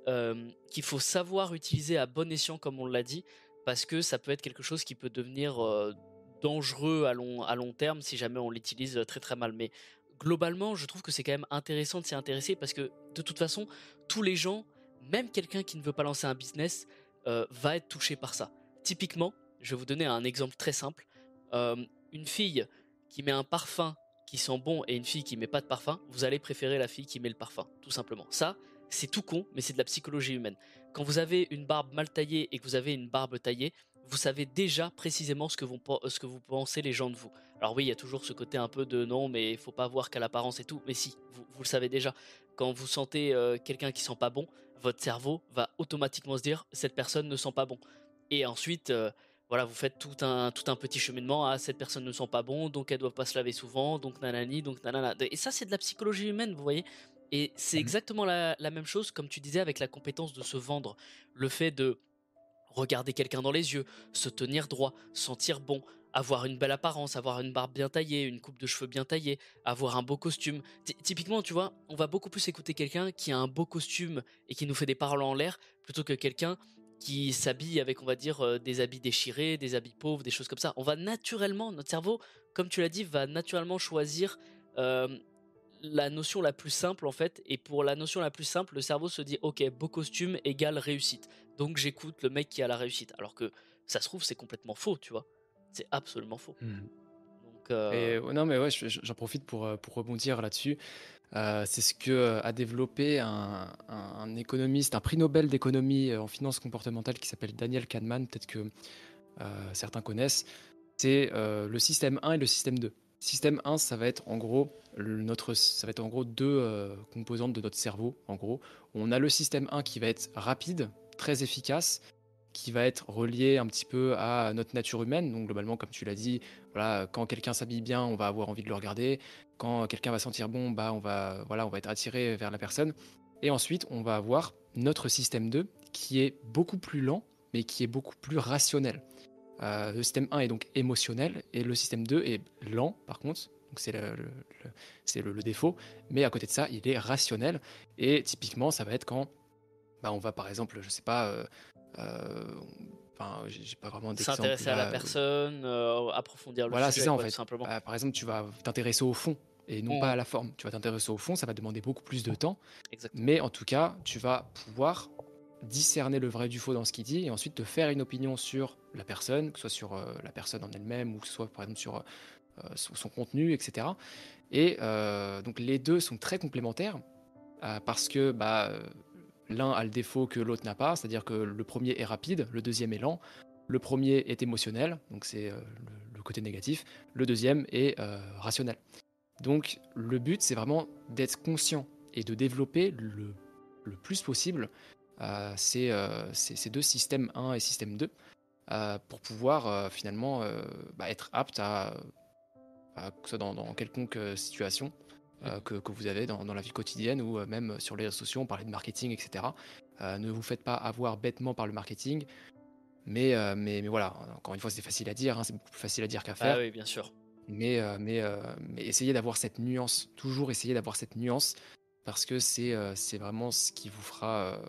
qu'il faut savoir utiliser à bon escient, comme on l'a dit, parce que ça peut être quelque chose qui peut devenir euh, dangereux à long, à long terme si jamais on l'utilise très très mal. Mais globalement, je trouve que c'est quand même intéressant de s'y intéresser parce que de toute façon, tous les gens, même quelqu'un qui ne veut pas lancer un business, euh, va être touché par ça. Typiquement, je vais vous donner un exemple très simple. une fille qui met un parfum qui sent bon et une fille qui met pas de parfum, vous allez préférer la fille qui met le parfum, tout simplement. Ça, c'est tout con, mais c'est de la psychologie humaine. Quand vous avez une barbe mal taillée et que vous avez une barbe taillée, vous savez déjà précisément ce que, vous, ce que vous pensez les gens de vous. Alors oui, il y a toujours ce côté un peu de non, mais il faut pas voir qu'à l'apparence et tout. Mais si, vous, le savez déjà. Quand vous sentez euh, quelqu'un qui sent pas bon, votre cerveau va automatiquement se dire cette personne ne sent pas bon. Et ensuite, euh, voilà, vous faites tout un, tout un petit cheminement. à cette personne ne sent pas bon, donc elle doit pas se laver souvent, donc nanani, donc nanana. Et ça, c'est de la psychologie humaine, vous voyez. Et c'est mmh exactement la, même chose, comme tu disais, avec la compétence de se vendre. Le fait de regarder quelqu'un dans les yeux, se tenir droit, sentir bon, avoir une belle apparence, avoir une barbe bien taillée, une coupe de cheveux bien taillée, avoir un beau costume. typiquement, tu vois, on va beaucoup plus écouter quelqu'un qui a un beau costume et qui nous fait des paroles en l'air plutôt que quelqu'un qui s'habille avec, on va dire, euh, des habits déchirés, des habits pauvres, des choses comme ça. On va naturellement, notre cerveau, comme tu l'as dit, va naturellement choisir euh, la notion la plus simple en fait. Et pour la notion la plus simple, le cerveau se dit ok, beau costume égale réussite. Donc j'écoute le mec qui a la réussite. Alors que ça se trouve, c'est complètement faux, tu vois. C'est absolument faux. Mmh. Donc, euh, non, mais ouais, j'en profite pour, euh, pour rebondir là-dessus. Euh, c'est ce que a développé un, un, économiste, un prix Nobel d'économie en finance comportementale qui s'appelle Daniel Kahneman, peut-être que certains connaissent. C'est le système 1 et le système 2. Système 1, ça va être en gros notre, ça va être en gros deux euh, composantes de notre cerveau. En gros, on a le système 1 qui va être rapide, très efficace, qui va être relié un petit peu à notre nature humaine. Donc globalement, comme tu l'as dit, voilà, quand quelqu'un s'habille bien, on va avoir envie de le regarder. Quand quelqu'un va sentir bon, bah on va, voilà, on va être attiré vers la personne. Et ensuite, on va avoir notre système 2 qui est beaucoup plus lent, mais qui est beaucoup plus rationnel. Euh, le système 1 est donc émotionnel et le système 2 est lent par contre. Donc c'est le, défaut. Mais à côté de ça, il est rationnel. Et typiquement, ça va être quand bah, on va par exemple, je sais pas, euh, euh, enfin, j'ai pas vraiment d'exemple. S'intéresser à la personne, approfondir le voilà, sujet. Voilà, c'est ça en fait. Simplement. Bah, par exemple, tu vas t'intéresser au fond et non mmh. pas à la forme. Tu vas t'intéresser au fond, ça va demander beaucoup plus de temps. Exactement. Mais en tout cas, tu vas pouvoir discerner le vrai du faux dans ce qu'il dit et ensuite te faire une opinion sur la personne, que ce soit sur euh, la personne en elle-même ou que ce soit par exemple sur, euh, son contenu, etc. Et euh, donc les deux sont très complémentaires parce que bah, l'un a le défaut que l'autre n'a pas, c'est-à-dire que le premier est rapide, le deuxième est lent, le premier est émotionnel, donc c'est le, le, côté négatif, le deuxième est rationnel. Donc le but, c'est vraiment d'être conscient et de développer le, le plus possible euh, ces, ces, deux systèmes 1 et système 2 euh, pour pouvoir euh, finalement bah, être apte à, que ce soit dans, quelconque situation que, que, vous avez dans, dans, la vie quotidienne ou même sur les réseaux sociaux, on parlait de marketing, etc. ne vous faites pas avoir bêtement par le marketing. Mais, mais, mais voilà, encore une fois, c'est facile à dire, hein, c'est beaucoup plus facile à dire qu'à faire. Ah oui, bien sûr. Mais, mais, mais essayez d'avoir cette nuance, toujours essayer d'avoir cette nuance, parce que c'est c'est vraiment ce qui vous fera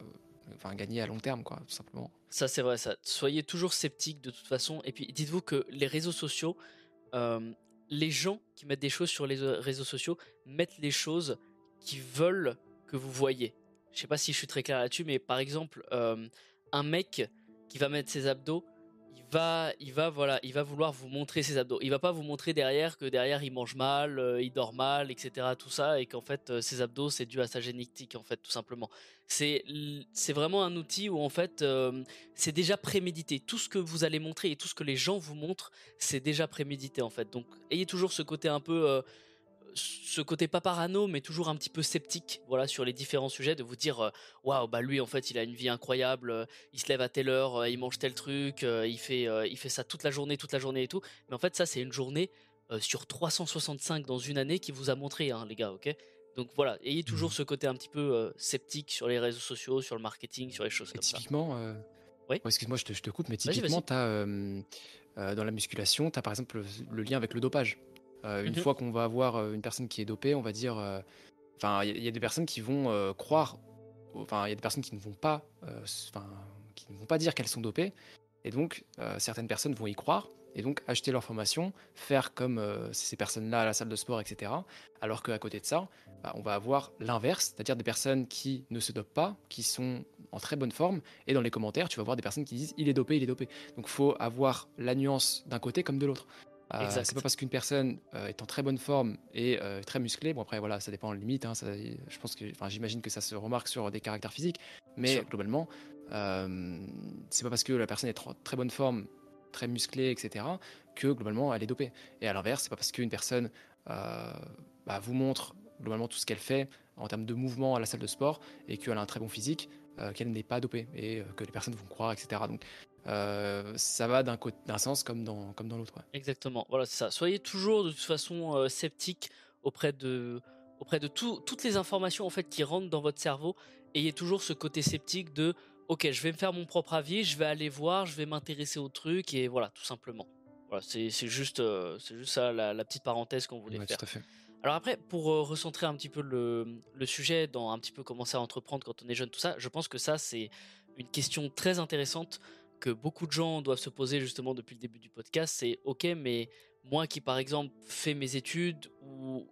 enfin, gagner à long terme, quoi, tout simplement. Ça, c'est vrai, ça. Soyez toujours sceptiques de toute façon. Et puis, dites-vous que les réseaux sociaux, euh, les gens qui mettent des choses sur les euh, réseaux sociaux mettent les choses qu'ils veulent que vous voyez. Je sais pas si je suis très clair là-dessus, mais par exemple, euh, un mec qui va mettre ses abdos, il va, voilà, il va vouloir vous montrer ses abdos. Il va pas vous montrer derrière que derrière il mange mal, euh, il dort mal, etc. Tout ça, et qu'en fait euh, ses abdos c'est dû à sa génétique en fait, tout simplement. C'est, c'est vraiment un outil où en fait euh, c'est déjà prémédité. Tout ce que vous allez montrer et tout ce que les gens vous montrent, c'est déjà prémédité en fait. Donc ayez toujours ce côté un peu ce côté pas parano mais toujours un petit peu sceptique voilà sur les différents sujets de vous dire euh, waouh bah lui en fait il a une vie incroyable euh, il se lève à telle heure euh, il mange tel truc il fait il fait ça toute la journée toute la journée et tout mais en fait ça c'est une journée sur 365 dans une année qui vous a montré hein, les gars ok? Donc voilà ayez toujours mmh. ce côté un petit peu sceptique sur les réseaux sociaux sur le marketing sur les choses comme typiquement, ça oui. excuse-moi je te, je te, coupe mais typiquement tu as dans la musculation tu as par exemple le lien avec le dopage euh, une mmh fois qu'on va avoir euh, une personne qui est dopée, on va dire. Euh, enfin, il y, a des personnes qui vont croire. Enfin, il y a des personnes qui ne vont pas. Enfin, qui ne vont pas dire qu'elles sont dopées. Et donc, certaines personnes vont y croire et donc acheter leur formation, faire comme ces personnes-là à la salle de sport, etc. Alors qu'à côté de ça, bah, on va avoir l'inverse, c'est-à-dire des personnes qui ne se dopent pas, qui sont en très bonne forme, et dans les commentaires, tu vas voir des personnes qui disent il est dopé, il est dopé. Donc il faut avoir la nuance d'un côté comme de l'autre. Euh, c'est pas parce qu'une personne euh, est en très bonne forme et euh, très musclée, bon après voilà, ça dépend en limite, hein, je pense que, enfin j'imagine que ça se remarque sur des caractères physiques, mais globalement, c'est pas parce que la personne est en très bonne forme, très musclée, etc., que globalement elle est dopée. Et à l'inverse, c'est pas parce qu'une personne bah, vous montre globalement tout ce qu'elle fait en termes de mouvement à la salle de sport et qu'elle a un très bon physique, qu'elle n'est pas dopée et que les personnes vont croire, etc. Donc euh, ça va d'un sens comme dans, comme dans l'autre. Exactement, voilà, c'est ça. Soyez toujours de toute façon euh, sceptique auprès de, auprès de toutes les informations en fait qui rentrent dans votre cerveau. Ayez toujours ce côté sceptique de ok, je vais me faire mon propre avis, je vais aller voir, je vais m'intéresser au truc et voilà, tout simplement. Voilà, c'est juste, euh, c'est juste ça la, petite parenthèse qu'on voulait faire. Alors après, pour recentrer un petit peu le, le, sujet, dans un petit peu commencer à entreprendre quand on est jeune, tout ça, je pense que ça c'est une question très intéressante que beaucoup de gens doivent se poser justement depuis le début du podcast, c'est ok, mais moi qui par exemple fais mes études ou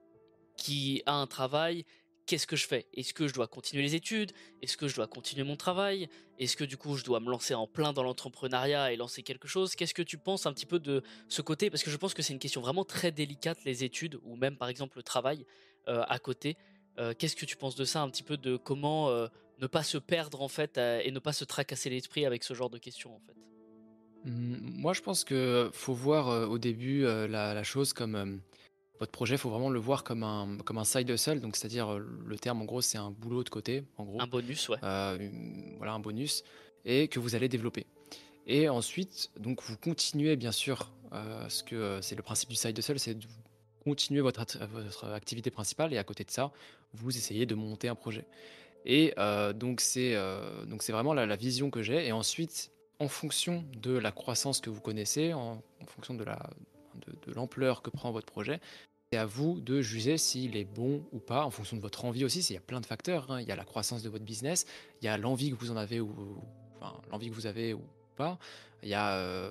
qui a un travail, qu'est-ce que je fais? Est-ce que je dois continuer les études? Est-ce que je dois continuer mon travail? Est-ce que du coup je dois me lancer en plein dans l'entrepreneuriat et lancer quelque chose? Qu'est-ce que tu penses un petit peu de ce côté? Parce que je pense que c'est une question vraiment très délicate, les études ou même par exemple le travail euh, à côté. Euh, qu'est-ce que tu penses de ça un petit peu de comment euh, ne pas se perdre en fait et ne pas se tracasser l'esprit avec ce genre de questions en fait mmh, Moi je pense que faut voir euh, au début euh, la, chose comme euh, votre projet, faut vraiment le voir comme un, comme un side hustle, donc c'est-à-dire le terme en gros c'est un boulot de côté en gros. Un bonus ouais. voilà un bonus et que vous allez développer. Et ensuite donc vous continuez bien sûr ce que c'est le principe du side hustle, c'est de continuer votre, votre activité principale et à côté de ça vous essayez de monter un projet. Et euh, donc c'est euh, donc c'est vraiment la, vision que j'ai. Et ensuite, en fonction de la croissance que vous connaissez, en, fonction de la de, l'ampleur que prend votre projet, c'est à vous de juger s'il est bon ou pas, en fonction de votre envie aussi. Il y a plein de facteurs. Hein. Il y a la croissance de votre business, il y a l'envie que vous en avez ou enfin, l'envie que vous avez ou pas. Il y a euh,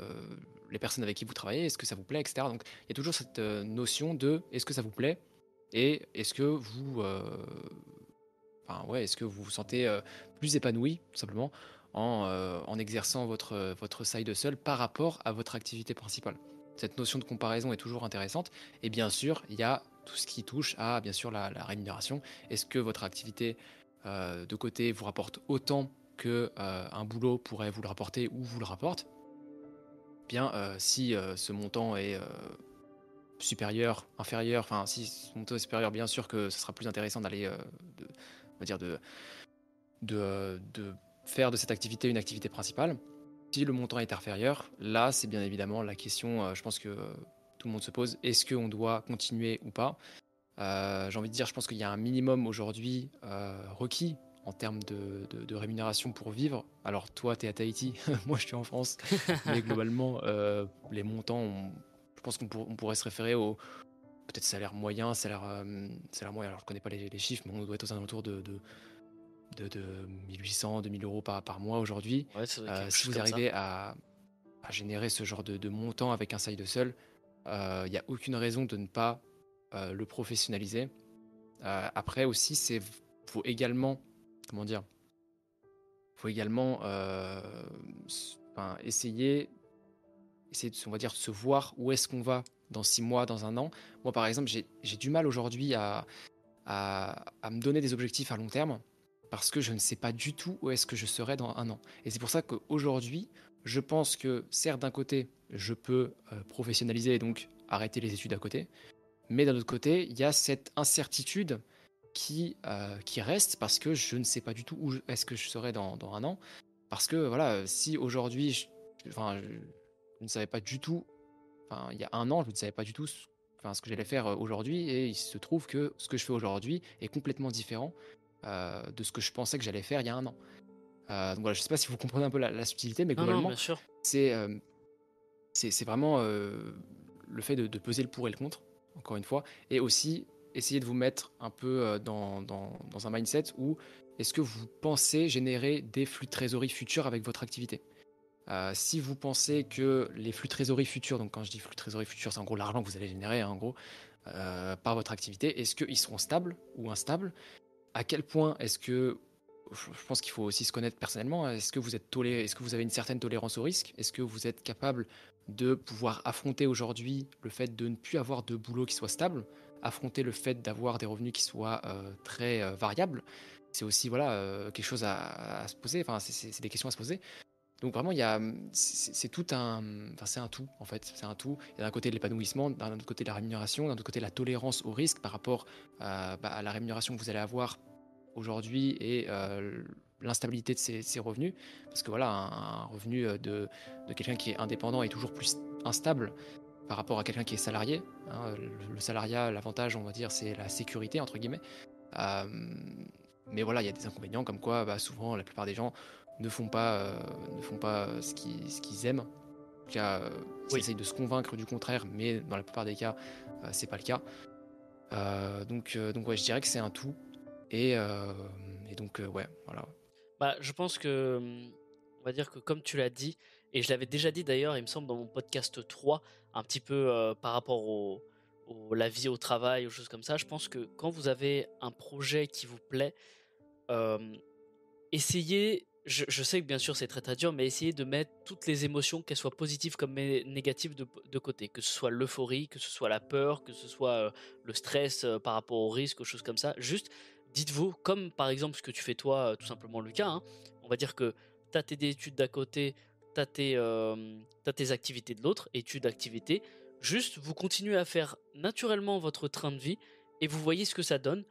les personnes avec qui vous travaillez, est-ce que ça vous plaît, etc. Donc il y a toujours cette notion de est-ce que ça vous plaît et est-ce que vous ouais, est-ce que vous vous sentez euh, plus épanoui, tout simplement, en, euh, exerçant votre, votre side hustle par rapport à votre activité principale? Cette notion de comparaison est toujours intéressante. Et bien sûr, il y a tout ce qui touche à, bien sûr, la, rémunération. Est-ce que votre activité de côté vous rapporte autant que un boulot pourrait vous le rapporter ou vous le rapporte, bien si ce montant est supérieur, inférieur, enfin si ce montant est supérieur, bien sûr que ce sera plus intéressant d'aller, on va dire de, de, de faire de cette activité une activité principale. Si le montant est inférieur, là, c'est bien évidemment la question, euh, je pense que tout le monde se pose, est-ce qu'on doit continuer ou pas? Euh, J'ai envie de dire, je pense qu'il y a un minimum aujourd'hui euh, requis en termes de, rémunération pour vivre. Alors toi, tu es à Tahiti, moi je suis en France, mais globalement, les montants, je pense qu'on pourrait se référer au peut-être salaire moyen, salaire, salaire moyen, alors je connais pas les, chiffres, mais on doit être aux alentours de de, 1800, 2000 euros par, par mois aujourd'hui. Euh, si vous arrivez à, générer ce genre de, montant avec un side seul, il euh, n'y a aucune raison de ne pas euh, le professionnaliser. après aussi, c'est faut également, comment dire, faut également essayer, essayer de, on va dire, se voir où est-ce qu'on va dans six mois, dans un an. Moi, par exemple, j'ai du mal aujourd'hui à, me donner des objectifs à long terme parce que je ne sais pas du tout où est-ce que je serai dans un an. Et c'est pour ça qu'aujourd'hui, je pense que certes d'un côté, je peux euh, professionnaliser et donc arrêter les études à côté, mais d'un autre côté, il y a cette incertitude qui, euh, reste parce que je ne sais pas du tout où est-ce que je serai dans, dans, un an. Parce que voilà, si aujourd'hui, je, enfin, je, ne savais pas du tout, enfin, il y a un an, je ne savais pas du tout enfin, ce que j'allais faire euh, aujourd'hui, et il se trouve que ce que je fais aujourd'hui est complètement différent euh, de ce que je pensais que j'allais faire il y a un an. Euh, donc voilà, je sais pas si vous comprenez un peu la, subtilité, mais globalement, c'est euh, c'est vraiment le fait de, peser le pour et le contre, encore une fois, et aussi essayer de vous mettre un peu dans, dans, dans un mindset où est-ce que vous pensez générer des flux de trésorerie futurs avec votre activité si vous pensez que les flux de trésorerie futurs, donc quand je dis flux de trésorerie futurs, c'est en gros l'argent que vous allez générer, hein, en gros, par votre activité, est-ce qu'ils seront stables ou instables? À quel point est-ce que je pense qu'il faut aussi se connaître personnellement. Est-ce que vous est-ce que vous avez une certaine tolérance au risque? Est-ce que vous êtes capable de pouvoir affronter aujourd'hui le fait de ne plus avoir de boulot qui soit stable, affronter le fait d'avoir des revenus qui soient euh, très euh, variables? C'est aussi voilà euh, quelque chose à, se poser. Enfin, c'est des questions à se poser. Donc vraiment, il y a, c'est tout un, enfin c'est un tout en fait, c'est un tout. Il y a d'un côté l'épanouissement, d'un autre côté la rémunération, d'un autre côté la tolérance au risque par rapport bah, à la rémunération que vous allez avoir aujourd'hui et euh, l'instabilité de ses, revenus. Parce que voilà, un, revenu euh, de, de quelqu'un qui est indépendant est toujours plus instable par rapport à quelqu'un qui est salarié. Hein. Le, salariat, l'avantage, on va dire, c'est la sécurité, entre guillemets. Euh, mais voilà, il y a des inconvénients comme quoi bah, souvent la plupart des gens ne font pas, ne font pas ce qu'ils ce qu'ils aiment. En tout cas, ils essayent de se convaincre du contraire, mais dans la plupart des cas, c'est pas le cas. donc, donc ouais, je dirais que c'est un tout. Et, euh, et donc, euh, ouais, voilà. Bah, je pense que, on va dire que comme tu l'as dit, et je l'avais déjà dit d'ailleurs, il me semble, dans mon podcast 3, un petit peu euh, par rapport au, la vie au travail, aux choses comme ça, je pense que quand vous avez un projet qui vous plaît, essayez, je, sais que bien sûr c'est très très dur, mais essayez de mettre toutes les émotions, qu'elles soient positives comme négatives, de, de côté. Que ce soit l'euphorie, que ce soit la peur, que ce soit le stress par rapport au risque, aux choses comme ça. Juste dites-vous, comme par exemple ce que tu fais toi, euh, tout simplement Lucas, hein, on va dire que tu as tes études d'un côté, tu as, euh, tes activités de l'autre, études, activités, juste vous continuez à faire naturellement votre train de vie et vous voyez ce que ça donne.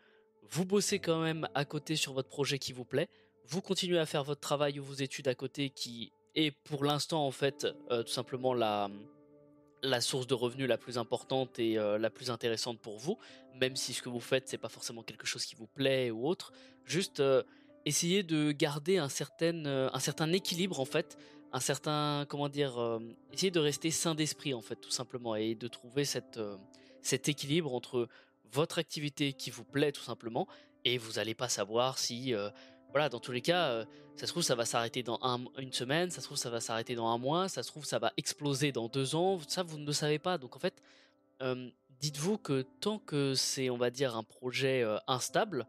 Vous bossez quand même à côté sur votre projet qui vous plaît, vous continuez à faire votre travail ou vos études à côté qui est pour l'instant en fait euh, tout simplement la la source de revenus la plus importante et euh, la plus intéressante pour vous, même si ce que vous faites c'est pas forcément quelque chose qui vous plaît ou autre. Juste euh, essayez de garder un certain, un certain équilibre en fait, un certain comment dire, essayez de rester sain d'esprit en fait tout simplement et de trouver cette, cet équilibre entre votre activité qui vous plaît tout simplement et vous n'allez pas savoir si voilà, dans tous les cas, euh, ça se trouve, ça va s'arrêter dans une semaine, ça se trouve, ça va s'arrêter dans un mois, ça se trouve, ça va exploser dans deux ans, ça, vous ne le savez pas. Donc, en fait, dites-vous que tant que c'est, on va dire, un projet euh, instable,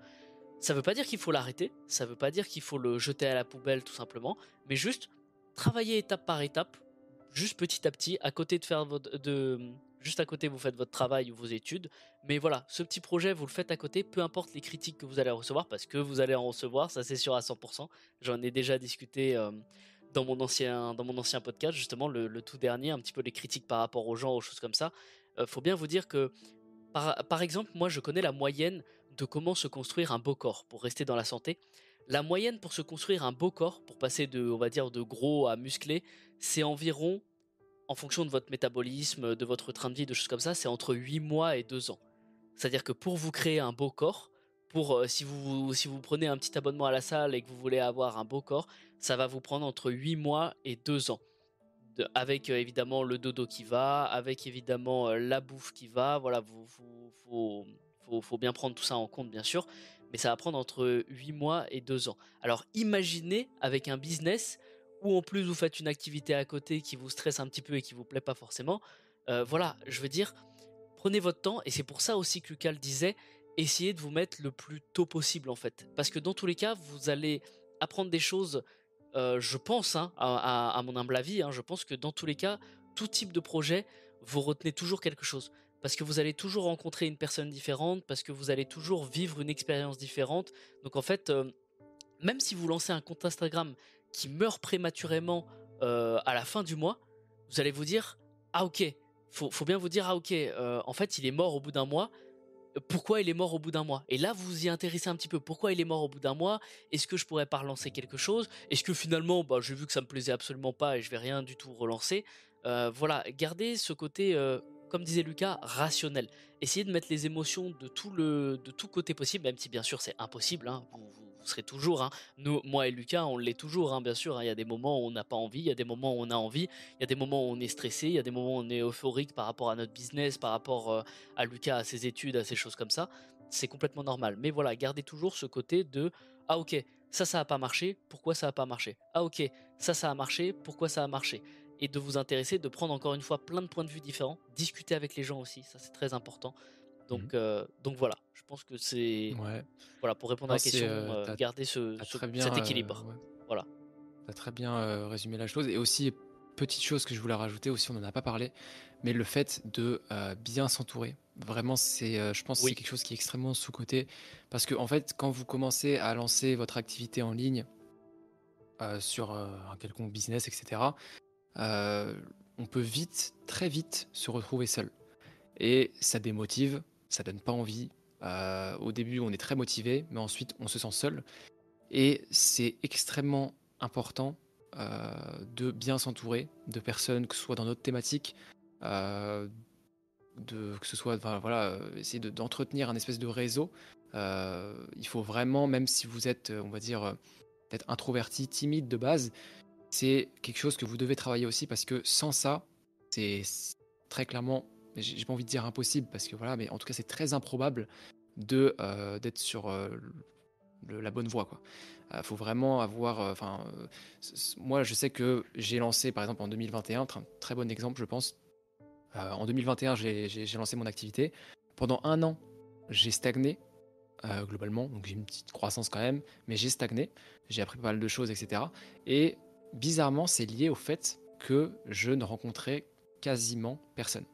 ça ne veut pas dire qu'il faut l'arrêter, ça ne veut pas dire qu'il faut le jeter à la poubelle, tout simplement, mais juste travailler étape par étape, juste petit à petit, à côté de faire votre, de, juste à côté vous faites votre travail ou vos études, mais voilà, ce petit projet vous le faites à côté, peu importe les critiques que vous allez recevoir, parce que vous allez en recevoir, ça c'est sûr à 100%. J'en ai déjà discuté dans mon ancien dans mon ancien podcast justement, le, tout dernier, un petit peu les critiques par rapport aux gens, aux choses comme ça. Euh, faut bien vous dire que par, par exemple, moi je connais la moyenne de comment se construire un beau corps pour rester dans la santé. La moyenne pour se construire un beau corps, pour passer de, on va dire, de gros à musclé, c'est environ, en fonction de votre métabolisme, de votre train de vie, de choses comme ça, c'est entre 8 mois et 2 ans. C'est-à-dire que pour vous créer un beau corps, pour euh, si vous si vous prenez un petit abonnement à la salle et que vous voulez avoir un beau corps, ça va vous prendre entre 8 mois et 2 ans. avec euh, évidemment le dodo qui va, avec évidemment euh, la bouffe qui va, voilà, vous, faut, faut, faut, bien prendre tout ça en compte bien sûr, mais ça va prendre entre 8 mois et 2 ans. Alors imaginez avec un business où en plus vous faites une activité à côté qui vous stresse un petit peu et qui vous plaît pas forcément. Euh, voilà, je veux dire, prenez votre temps et c'est pour ça aussi que Lucal disait essayez de vous mettre le plus tôt possible en fait. Parce que dans tous les cas, vous allez apprendre des choses, euh, je pense, hein, à, mon humble avis, hein, je pense que dans tous les cas, tout type de projet, vous retenez toujours quelque chose parce que vous allez toujours rencontrer une personne différente, parce que vous allez toujours vivre une expérience différente. Donc en fait, euh, même si vous lancez un compte Instagram qui meurt prématurément euh, à la fin du mois, vous allez vous dire ah ok, faut, faut bien vous dire ah ok, euh, en fait il est mort au bout d'un mois. Pourquoi il est mort au bout d'un mois? Et là, vous vous y intéressez un petit peu. Pourquoi il est mort au bout d'un mois? Est-ce que je pourrais pas relancer quelque chose? Est-ce que finalement, bah, j'ai vu que ça me plaisait absolument pas et je vais rien du tout relancer? Voilà, gardez ce côté comme disait Lucas, rationnel. Essayez de mettre les émotions de tout le de tout côté possible, même si bien sûr c'est impossible. Hein. Vous, serez toujours, hein. nous, moi et Lucas, on l'est toujours, hein, bien sûr. Hein. Il y a des moments où on n'a pas envie, il y a des moments où on a envie, il y a des moments où on est stressé, il y a des moments où on est euphorique par rapport à notre business, par rapport euh, à Lucas, à ses études, à ces choses comme ça. C'est complètement normal. Mais voilà, gardez toujours ce côté de ah ok, ça ça a pas marché, pourquoi ça a pas marché? Ah ok, ça ça a marché, pourquoi ça a marché? Et de vous intéresser, de prendre encore une fois plein de points de vue différents, discuter avec les gens aussi, ça c'est très important. Donc, mmh. euh, donc voilà, je pense que c'est voilà pour répondre à la question, garder ce, cet équilibre. Voilà. Tu as très bien résumé la chose et aussi petite chose que je voulais rajouter aussi, on n'en a pas parlé, mais le fait de bien s'entourer. Vraiment, c'est, je pense, que c'est quelque chose qui est extrêmement sous côté parce que en fait, quand vous commencez à lancer votre activité en ligne sur un quelconque business, etc on peut vite, très vite, se retrouver seul. Et ça démotive, ça donne pas envie. Euh, au début, on est très motivé, mais ensuite, on se sent seul. Et c'est extrêmement important euh, de bien s'entourer de personnes, que ce soit dans notre thématique, de, que ce soit, voilà, essayer d'entretenir un espèce de réseau. il faut vraiment, même si vous êtes, on va dire, peut-être introverti, timide de base, c'est quelque chose que vous devez travailler aussi parce que sans ça, c'est très clairement, j'ai pas envie de dire impossible parce que voilà, mais en tout cas c'est très improbable euh, d'être sur euh, la bonne voie quoi. Euh, faut vraiment avoir, enfin, moi je sais que j'ai lancé par exemple en 2021, très, très bon exemple je pense. en 2021 j'ai lancé mon activité. Pendant un an j'ai stagné globalement, donc j'ai une petite croissance quand même, mais j'ai stagné. J'ai appris pas mal de choses etc. Et bizarrement, c'est lié au fait que je ne rencontrais quasiment personne.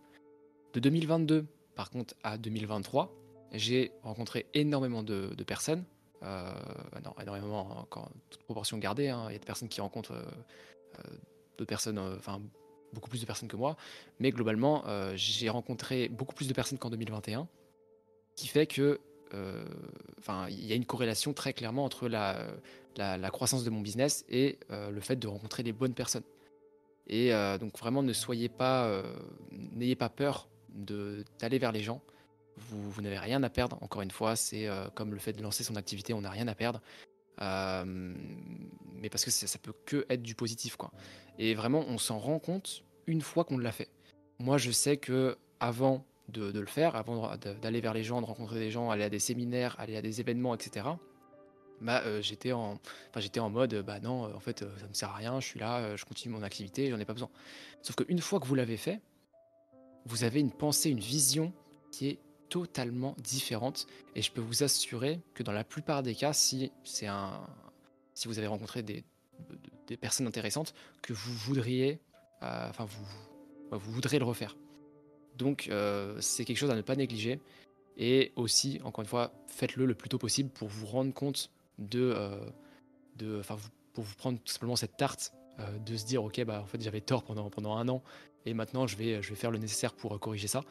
De 2022, par contre, à 2023, j'ai rencontré énormément de, personnes. Euh, non, énormément, encore toute proportion gardée. Hein. Il y a des personnes qui rencontrent euh, euh, personnes, enfin beaucoup plus de personnes que moi. Mais globalement, j'ai rencontré beaucoup plus de personnes qu'en 2021, qui fait que euh, enfin, il y a une corrélation très clairement entre la, la, croissance de mon business et euh, le fait de rencontrer les bonnes personnes. Et euh, donc vraiment, ne soyez pas, n'ayez pas peur d'aller vers les gens. Vous, n'avez rien à perdre. Encore une fois, c'est comme le fait de lancer son activité, on n'a rien à perdre. mais parce que ça, ça, peut que être du positif, quoi. Et vraiment, on s'en rend compte une fois qu'on l'a fait. Moi, je sais que avant de, le faire, avant d'aller vers les gens, de rencontrer des gens, aller à des séminaires, aller à des événements, etc. Bah, euh, j'étais en, enfin, j'étais en mode, bah non, en fait, ça me sert à rien, je suis là, je continue mon activité, j'en ai pas besoin. Sauf qu'une fois que vous l'avez fait, vous avez une pensée, une vision qui est totalement différente. Et je peux vous assurer que dans la plupart des cas, si c'est un, si vous avez rencontré des, personnes intéressantes, que vous voudriez, euh, enfin vous, vous voudrez le refaire. Donc c'est quelque chose à ne pas négliger. Et aussi, encore une fois, faites-le le plus tôt possible pour vous rendre compte de, de, enfin, pour vous prendre tout simplement cette tarte, de se dire ok bah en fait j'avais tort pendant pendant un an et maintenant je vais je vais faire le nécessaire pour corriger ça.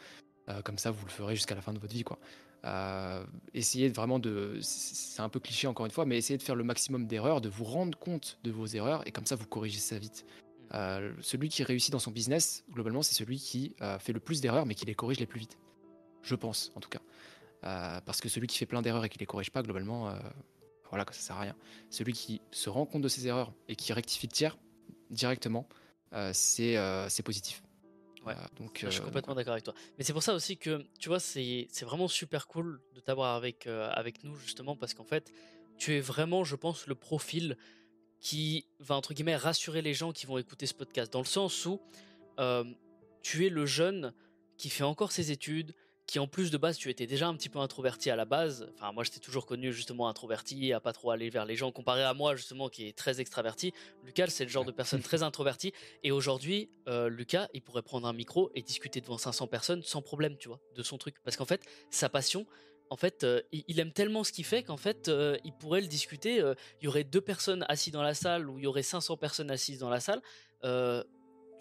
comme ça vous le ferez jusqu'à la fin de votre vie quoi. Euh, essayez vraiment de, c'est un peu cliché encore une fois, mais essayez de faire le maximum d'erreurs, de vous rendre compte de vos erreurs et comme ça vous corrigez ça vite. Euh, celui qui réussit dans son business, globalement, c'est celui qui euh, fait le plus d'erreurs mais qui les corrige les plus vite. Je pense, en tout cas. parce que celui qui fait plein d'erreurs et qui les corrige pas, globalement, voilà, ça sert à rien. Celui qui se rend compte de ses erreurs et qui rectifie le tir directement, c'est positif. Ouais. donc, je suis euh, complètement d'accord avec toi. Mais c'est pour ça aussi que, tu vois, c'est vraiment super cool de t'avoir avec, euh, avec nous, justement, parce qu'en fait, tu es vraiment, je pense, le profil qui va, entre guillemets, rassurer les gens qui vont écouter ce podcast. Dans le sens où euh, tu es le jeune qui fait encore ses études, qui en plus de base tu étais déjà un petit peu introverti à la base. Enfin moi j'étais toujours connu justement introverti, à pas trop aller vers les gens comparé à moi justement qui est très extraverti. Lucas c'est le genre de personne très introverti et aujourd'hui euh, Lucas il pourrait prendre un micro et discuter devant 500 personnes sans problème tu vois de son truc parce qu'en fait sa passion en fait, euh, il aime tellement ce qu'il fait qu'en fait, euh, il pourrait le discuter. Il y aurait deux personnes assises dans la salle ou il y aurait 500 personnes assises dans la salle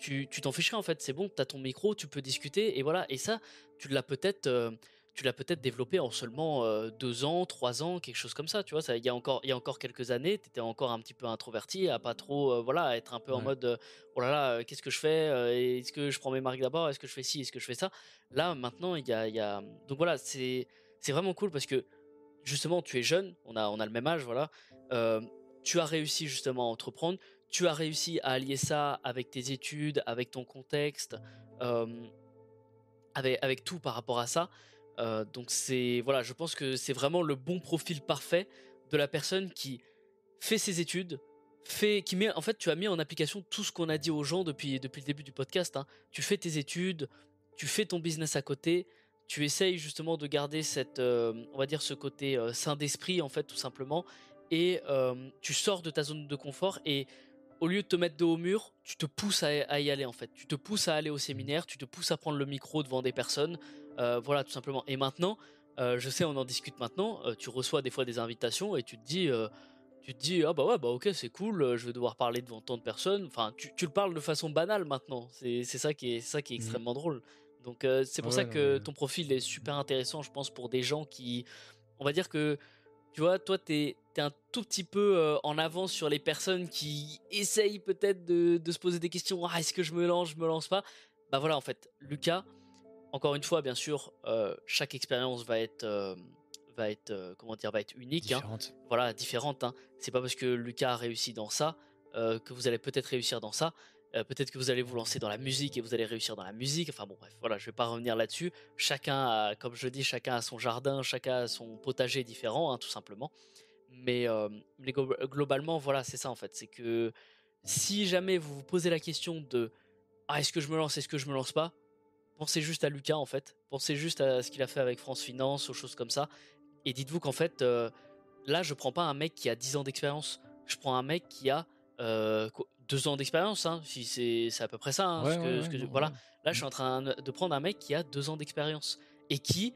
tu t'en ficherais en fait. C'est bon, tu as ton micro, tu peux discuter et voilà. Et ça, tu l'as peut-être euh, tu l'as peut-être développé en seulement euh, deux ans, trois ans, quelque chose comme ça. Tu vois, il y a encore il y a encore quelques années, tu étais encore un petit peu introverti, à pas trop euh, voilà, être un peu en mode oh là là, qu'est-ce que je fais Est-ce que je prends mes marques d'abord Est-ce que je fais ci Est-ce que je fais ça Là maintenant, il y a, y a donc voilà, c'est c'est vraiment cool parce que justement, tu es jeune, on a on a le même âge, voilà. tu as réussi justement à entreprendre, tu as réussi à allier ça avec tes études, avec ton contexte, avec, tout par rapport à ça. Donc c'est voilà, je pense que c'est vraiment le bon profil parfait de la personne qui fait ses études, fait, qui met, en fait, tu as mis en application tout ce qu'on a dit aux gens depuis depuis le début du podcast. Hein. Tu fais tes études, tu fais ton business à côté, tu essayes justement de garder cette, on va dire ce côté sain d'esprit en fait tout simplement, et tu sors de ta zone de confort et au lieu de te mettre de haut mur, tu te pousses à, y aller en fait. Tu te pousses à aller au séminaire, tu te pousses à prendre le micro devant des personnes. Euh, voilà, tout simplement. Et maintenant, euh, je sais, on en discute maintenant. Euh, tu reçois des fois des invitations et tu te dis, tu te dis, ah bah ouais, bah ok, c'est cool. je vais devoir parler devant tant de personnes. Enfin, tu, le parles de façon banale maintenant. C'est ça qui est, ça qui est mmh. extrêmement drôle. Donc c'est pour ça que ton profil est super intéressant, je pense, pour des gens qui, on va dire que tu vois, toi, t'es es un tout petit peu euh, en avance sur les personnes qui essayent peut-être de, se poser des questions. Ah, est-ce que je me lance, je me lance pas? Bah voilà, en fait, Lucas. Encore une fois, bien sûr, euh, chaque expérience va être, euh, va être, comment dire, va être unique. Hein. Différente. Voilà, différente. Hein. C'est pas parce que Lucas a réussi dans ça que vous allez peut-être réussir dans ça. Euh, peut-être que vous allez vous lancer dans la musique et vous allez réussir dans la musique. Enfin bon, bref, voilà, je vais pas revenir là-dessus. Chacun, comme je dis, chacun a son jardin, chacun a son potager différent, hein, tout simplement. Mais, euh, globalement, voilà, c'est ça en fait. C'est que si jamais vous vous posez la question de ah, est-ce que je me lance, est-ce que je me lance pas, pensez juste à Lucas en fait. Pensez juste à ce qu'il a fait avec France Finance, aux choses comme ça. Et dites-vous qu'en fait, euh, là, je prends pas un mec qui a 10 ans d'expérience. Je prends un mec qui a deux ans d'expérience, hein, si c'est à peu près ça. Hein, voilà. Là, je suis en train de prendre un mec qui a deux ans d'expérience et qui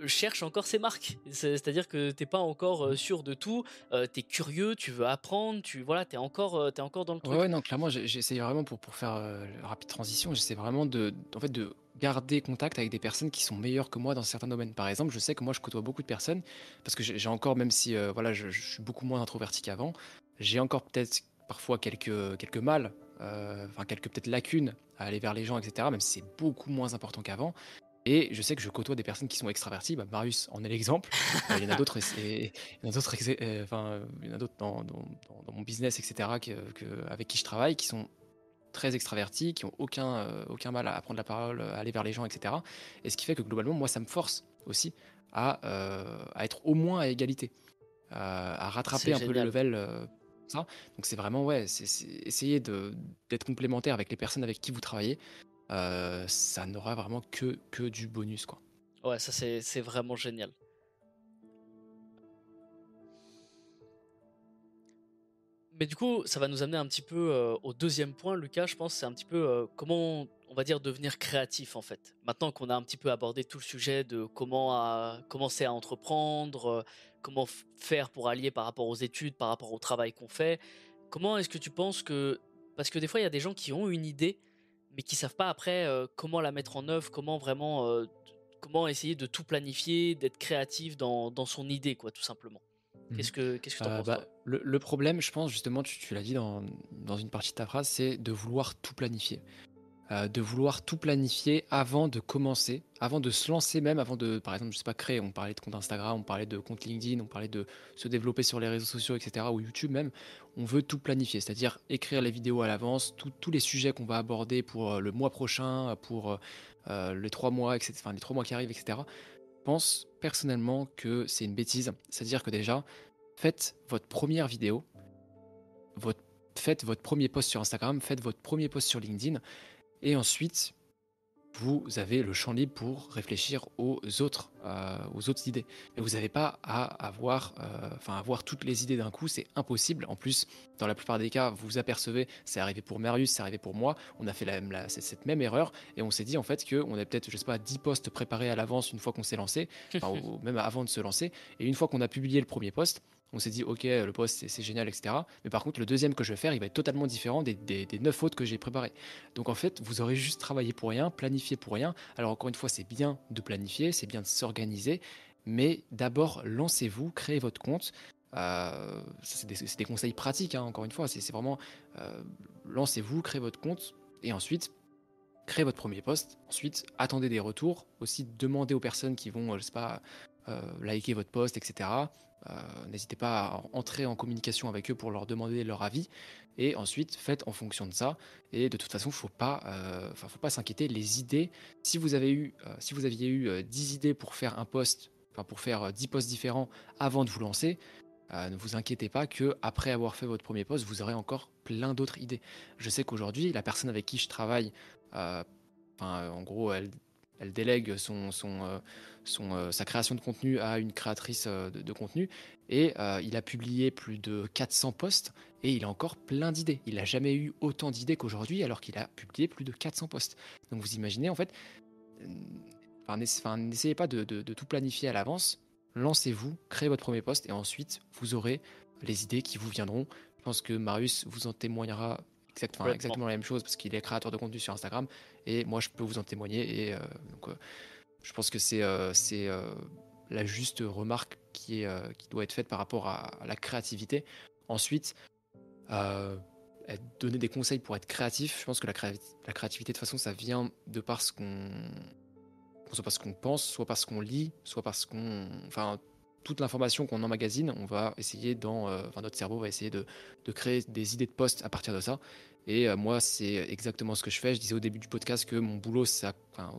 euh, cherche encore ses marques. C'est-à-dire que t'es pas encore euh, sûr de tout, euh, tu es curieux, tu veux apprendre, tu voilà, t'es encore, es encore dans le truc. Ouais, non, clairement, j'essaie vraiment pour, pour faire une rapide transition, j'essaie vraiment de, en fait, de garder contact avec des personnes qui sont meilleures que moi dans certains domaines. Par exemple, je sais que moi, je côtoie beaucoup de personnes parce que j'ai encore, même si voilà, je, je, suis beaucoup moins introverti qu'avant, j'ai encore peut-être parfois quelques, quelques mal, euh, enfin quelques peut-être lacunes à aller vers les gens, etc., même si c'est beaucoup moins important qu'avant. Et je sais que je côtoie des personnes qui sont extraverties. Bah, Marius en est l'exemple. Euh, il y en a d'autres, il y en a d'autres, euh, enfin, il y en a d'autres dans, dans, dans, mon business, etc., que, avec qui je travaille, qui sont très extravertis, qui ont aucun, aucun mal à prendre la parole, à aller vers les gens, etc. Et ce qui fait que globalement, moi, ça me force aussi à, à être au moins à égalité, à rattraper un peu le level donc c'est vraiment, ouais, essayer d'être complémentaire avec les personnes avec qui vous travaillez. Euh, ça n'aura vraiment que, que du bonus, quoi. Ouais, ça c'est vraiment génial. Mais du coup, ça va nous amener un petit peu euh, au deuxième point, Lucas. Je pense c'est un petit peu euh, comment on va dire devenir créatif en fait. Maintenant qu'on a un petit peu abordé tout le sujet de comment commencer à entreprendre, euh, comment faire pour allier par rapport aux études, par rapport au travail qu'on fait. Comment est-ce que tu penses que parce que des fois il y a des gens qui ont une idée mais qui savent pas après comment la mettre en œuvre, comment vraiment comment essayer de tout planifier, d'être créatif dans, dans son idée quoi, tout simplement. Mmh. Qu'est-ce que qu'est-ce que penses bah, le, problème, je pense justement, tu, l'as dit dans, dans, une partie de ta phrase, c'est de vouloir tout planifier. Euh, de vouloir tout planifier avant de commencer, avant de se lancer même, avant de, par exemple, je sais pas, créer. On parlait de compte Instagram, on parlait de compte LinkedIn, on parlait de se développer sur les réseaux sociaux, etc. ou YouTube même. On veut tout planifier, c'est-à-dire écrire les vidéos à l'avance, tous les sujets qu'on va aborder pour euh, le mois prochain, pour euh, les trois mois, etc. Enfin, les trois mois qui arrivent, etc. Je pense personnellement que c'est une bêtise. C'est-à-dire que déjà, faites votre première vidéo, votre, faites votre premier post sur Instagram, faites votre premier post sur LinkedIn et ensuite, vous avez le champ libre pour réfléchir aux autres, euh, aux autres idées. Et vous n'avez pas à avoir, euh, avoir toutes les idées d'un coup, c'est impossible. En plus, dans la plupart des cas, vous apercevez, c'est arrivé pour Marius, c'est arrivé pour moi, on a fait la, cette même erreur et on s'est dit en fait qu'on a peut-être, je sais pas, 10 posts préparés à l'avance une fois qu'on s'est lancé, ou même avant de se lancer. Et une fois qu'on a publié le premier post, on s'est dit, ok, le poste c'est génial, etc. Mais par contre, le deuxième que je vais faire, il va être totalement différent des, neuf autres que j'ai préparés. Donc en fait, vous aurez juste travaillé pour rien, planifié pour rien. Alors encore une fois, c'est bien de planifier, c'est bien de s'organiser, mais d'abord, lancez-vous, créez votre compte. Euh, c'est des, conseils pratiques, hein, encore une fois. C'est vraiment, euh, lancez-vous, créez votre compte, et ensuite, créez votre premier poste. Ensuite, attendez des retours. Aussi, demandez aux personnes qui vont, je sais pas, euh, liker votre post, etc. Euh, n'hésitez pas à entrer en communication avec eux pour leur demander leur avis. Et ensuite, faites en fonction de ça. Et de toute façon, faut pas, euh, faut pas s'inquiéter. Les idées, si vous avez eu, euh, si vous aviez eu 10 idées pour faire un post, enfin pour faire 10 posts différents avant de vous lancer, ne vous inquiétez pas que après avoir fait votre premier post, vous aurez encore plein d'autres idées. Je sais qu'aujourd'hui, la personne avec qui je travaille, en gros, elle, elle délègue son, son, euh, sa création de contenu à une créatrice euh, de, contenu. Et euh, il a publié plus de 400 posts et il a encore plein d'idées. Il n'a jamais eu autant d'idées qu'aujourd'hui alors qu'il a publié plus de 400 posts. Donc vous imaginez en fait, enfin, n'essayez pas de, tout planifier à l'avance. Lancez-vous, créez votre premier post et ensuite vous aurez les idées qui vous viendront. Je pense que Marius vous en témoignera exactement, exactement la même chose parce qu'il est créateur de contenu sur Instagram et moi je peux vous en témoigner et donc je pense que c'est euh, euh, la juste remarque qui, euh, doit être faite par rapport à, la créativité. Ensuite, donner des conseils pour être créatif, je pense que la, créativité, de toute façon, ça vient de parce qu'on soit parce qu'on pense, soit parce qu'on lit, soit parce qu'on. Enfin, toute l'information qu'on emmagasine, on va essayer dans. enfin, notre cerveau va essayer de, de, créer des idées de poste à partir de ça. Et euh, moi, c'est exactement ce que je fais. Je disais au début du podcast que mon boulot,